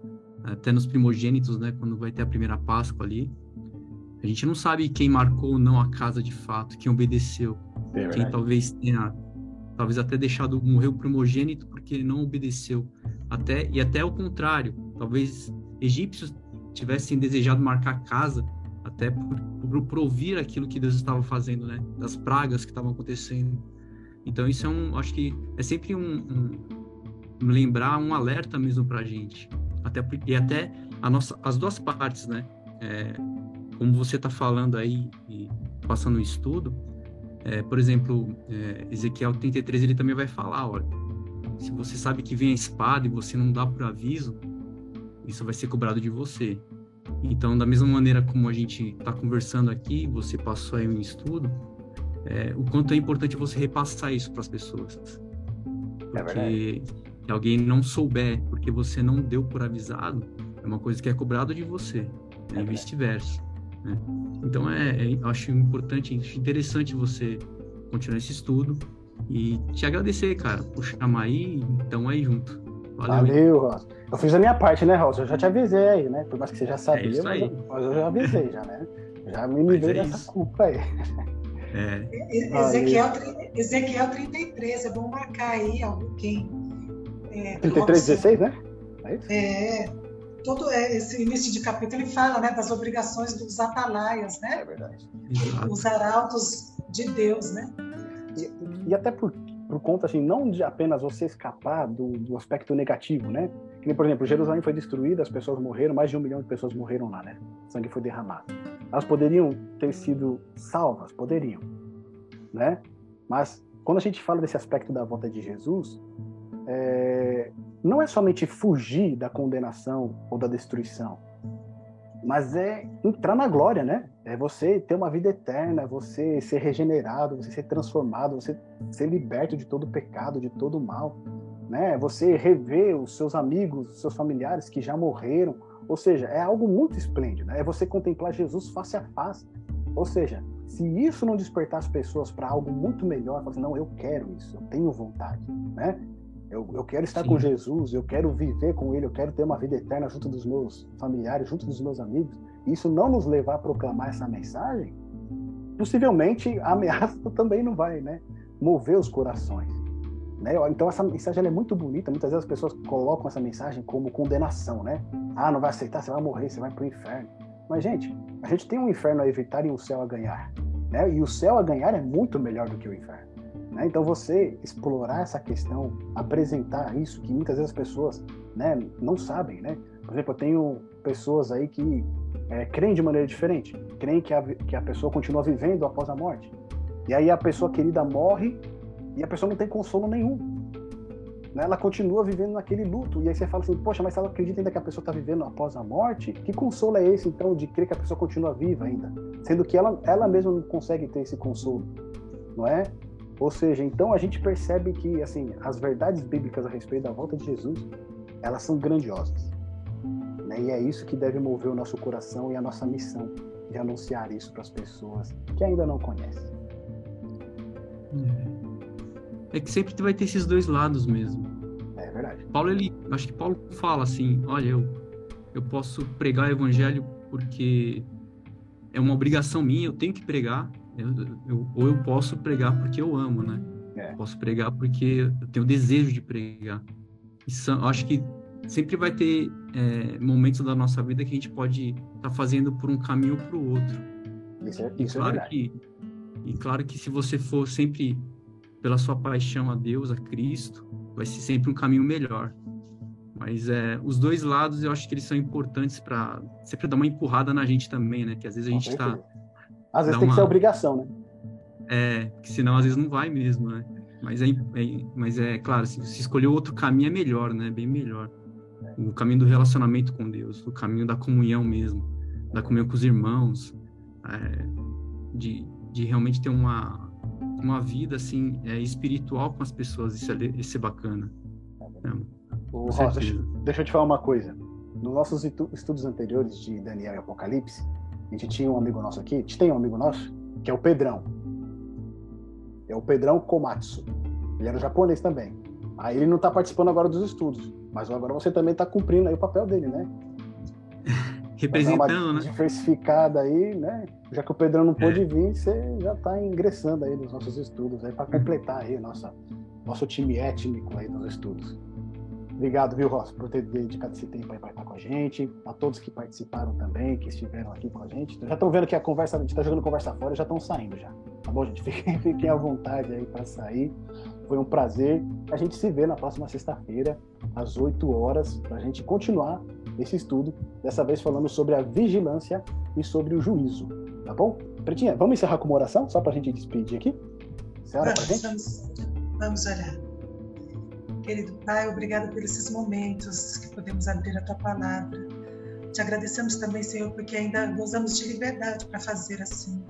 até nos primogênitos, né, quando vai ter a primeira Páscoa ali, a gente não sabe quem marcou ou não a casa de fato, quem obedeceu, é quem talvez tenha, talvez até deixado morrer o primogênito porque não obedeceu, até e até o contrário, talvez egípcios tivessem desejado marcar casa até por, por, por ouvir aquilo que Deus estava fazendo, né, das pragas que estavam acontecendo. Então isso é um, acho que é sempre um, um lembrar um alerta mesmo para a gente. Até, e até a nossa, as duas partes, né? É, como você está falando aí e passando o estudo, é, por exemplo, é, Ezequiel 33 ele também vai falar, olha, se você sabe que vem a espada e você não dá por aviso, isso vai ser cobrado de você. Então, da mesma maneira como a gente está conversando aqui, você passou aí um estudo, é, o quanto é importante você repassar isso para as pessoas. É Porque é que alguém não souber porque você não deu por avisado, é uma coisa que é cobrado de você, né? e vice-versa. Né? Então, é, é, acho importante, interessante você continuar esse estudo e te agradecer, cara, por chamar aí, então aí junto. Valeu, Valeu Rosa. Eu fiz a minha parte, né, Rosa? Eu já te avisei aí, né? Por mais que você já sabia, é mas, eu, mas, eu, já avisei, já, né? Já me livrei é dessa isso. culpa aí. É. Ezequiel, Ezequiel 33, é bom marcar aí alguém é, 33, 16, né? É, isso? é todo esse início de capítulo ele fala né, das obrigações dos atalaias, né? É verdade. Os arautos de Deus, né? E, e até por, por conta, assim, não de apenas você escapar do, do aspecto negativo, né? Que, por exemplo, Jerusalém foi destruída, as pessoas morreram, mais de um milhão de pessoas morreram lá, né? O sangue foi derramado. Elas poderiam ter sido salvas, poderiam, né? Mas quando a gente fala desse aspecto da volta de Jesus, é, não é somente fugir da condenação ou da destruição, mas é entrar na glória, né? É você ter uma vida eterna, você ser regenerado, você ser transformado, você ser liberto de todo pecado, de todo mal, né? Você rever os seus amigos, os seus familiares que já morreram, ou seja, é algo muito esplêndido, né? É você contemplar Jesus face a face. Ou seja, se isso não despertar as pessoas para algo muito melhor, assim, não, eu quero isso, eu tenho vontade, né? Eu, eu quero estar Sim. com Jesus, eu quero viver com Ele, eu quero ter uma vida eterna junto dos meus familiares, junto dos meus amigos. E isso não nos levar a proclamar essa mensagem, possivelmente a ameaça também não vai, né? Mover os corações. Né? Então essa mensagem é muito bonita. Muitas vezes as pessoas colocam essa mensagem como condenação, né? Ah, não vai aceitar, você vai morrer, você vai para o inferno. Mas gente, a gente tem um inferno a evitar e um céu a ganhar, né? E o céu a ganhar é muito melhor do que o inferno. Né? Então, você explorar essa questão, apresentar isso, que muitas vezes as pessoas né, não sabem. Né? Por exemplo, eu tenho pessoas aí que é, creem de maneira diferente, creem que a, que a pessoa continua vivendo após a morte. E aí a pessoa querida morre e a pessoa não tem consolo nenhum. Né? Ela continua vivendo naquele luto. E aí você fala assim, poxa, mas ela acredita ainda que a pessoa está vivendo após a morte, que consolo é esse, então, de crer que a pessoa continua viva ainda? Sendo que ela, ela mesma não consegue ter esse consolo, não é? Ou seja, então a gente percebe que assim as verdades bíblicas a respeito da volta de Jesus, elas são grandiosas. Né? E é isso que deve mover o nosso coração e a nossa missão de anunciar isso para as pessoas que ainda não conhecem. É. é que sempre vai ter esses dois lados mesmo. É verdade. Paulo ele, acho que Paulo fala assim, olha, eu eu posso pregar o evangelho porque é uma obrigação minha, eu tenho que pregar, eu, eu, ou eu posso pregar porque eu amo, né? É. Posso pregar porque eu tenho desejo de pregar. E são, acho que sempre vai ter é, momentos da nossa vida que a gente pode estar tá fazendo por um caminho ou para o outro. Isso é, isso e é claro é que e claro que se você for sempre pela sua paixão a Deus, a Cristo, vai ser sempre um caminho melhor. Mas é, os dois lados eu acho que eles são importantes para sempre dar uma empurrada na gente também, né? Que às vezes a gente está às vezes tem uma... que ser obrigação, né? É, que senão às vezes não vai mesmo, né? Mas é, é, mas é claro, se, se escolher outro caminho é melhor, né? Bem melhor. O caminho do relacionamento com Deus, o caminho da comunhão mesmo, da comunhão com os irmãos, é, de, de realmente ter uma, uma vida assim é, espiritual com as pessoas, isso é, isso é bacana. É, Rosa, deixa, eu te falar uma coisa. Nos nossos estudos anteriores de Daniel e Apocalipse, a gente tinha um amigo nosso aqui, a gente tem um amigo nosso, que é o Pedrão. É o Pedrão Komatsu. Ele era japonês também. Aí ele não está participando agora dos estudos, mas agora você também está cumprindo aí o papel dele, né? Representando, né? Diversificada aí, né? Já que o Pedrão não pôde é. vir, você já está ingressando aí nos nossos estudos aí para completar aí nossa nosso time étnico aí nos estudos. Obrigado, viu, Ross, por ter dedicado esse tempo aí para estar com a gente, a todos que participaram também, que estiveram aqui com a gente. Já estão vendo que a conversa, a gente está jogando conversa fora, já estão saindo já. Tá bom, gente? Fiquem, fiquem à vontade aí para sair. Foi um prazer. A gente se vê na próxima sexta-feira, às 8 horas, para a gente continuar esse estudo, dessa vez falando sobre a vigilância e sobre o juízo. Tá bom? Pretinha, vamos encerrar com uma oração, só para a gente despedir aqui? Senhora, para gente? Vamos, vamos orar. Querido Pai, obrigado por esses momentos que podemos abrir a Tua palavra. Te agradecemos também, Senhor, porque ainda gozamos de liberdade para fazer assim.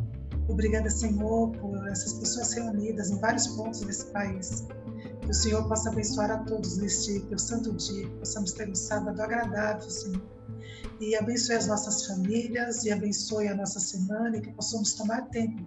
Obrigada, Senhor, por essas pessoas reunidas em vários pontos desse país. Que o Senhor possa abençoar a todos neste teu santo dia, que possamos ter um sábado agradável, Senhor. E abençoe as nossas famílias, e abençoe a nossa semana, e que possamos tomar tempo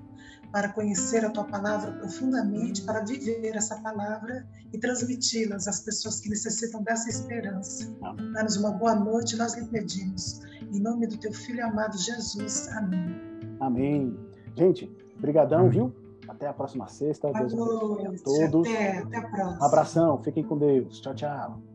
para conhecer a tua palavra profundamente, para viver essa palavra e transmiti-las às pessoas que necessitam dessa esperança. Dá-nos uma boa noite, nós lhe pedimos. Em nome do teu filho amado Jesus. Amém. Amém. Gente, brigadão, viu? Até a próxima sexta. Deus abençoe a todos. Até, até a próxima. Um abração, fiquem com Deus. Tchau, tchau.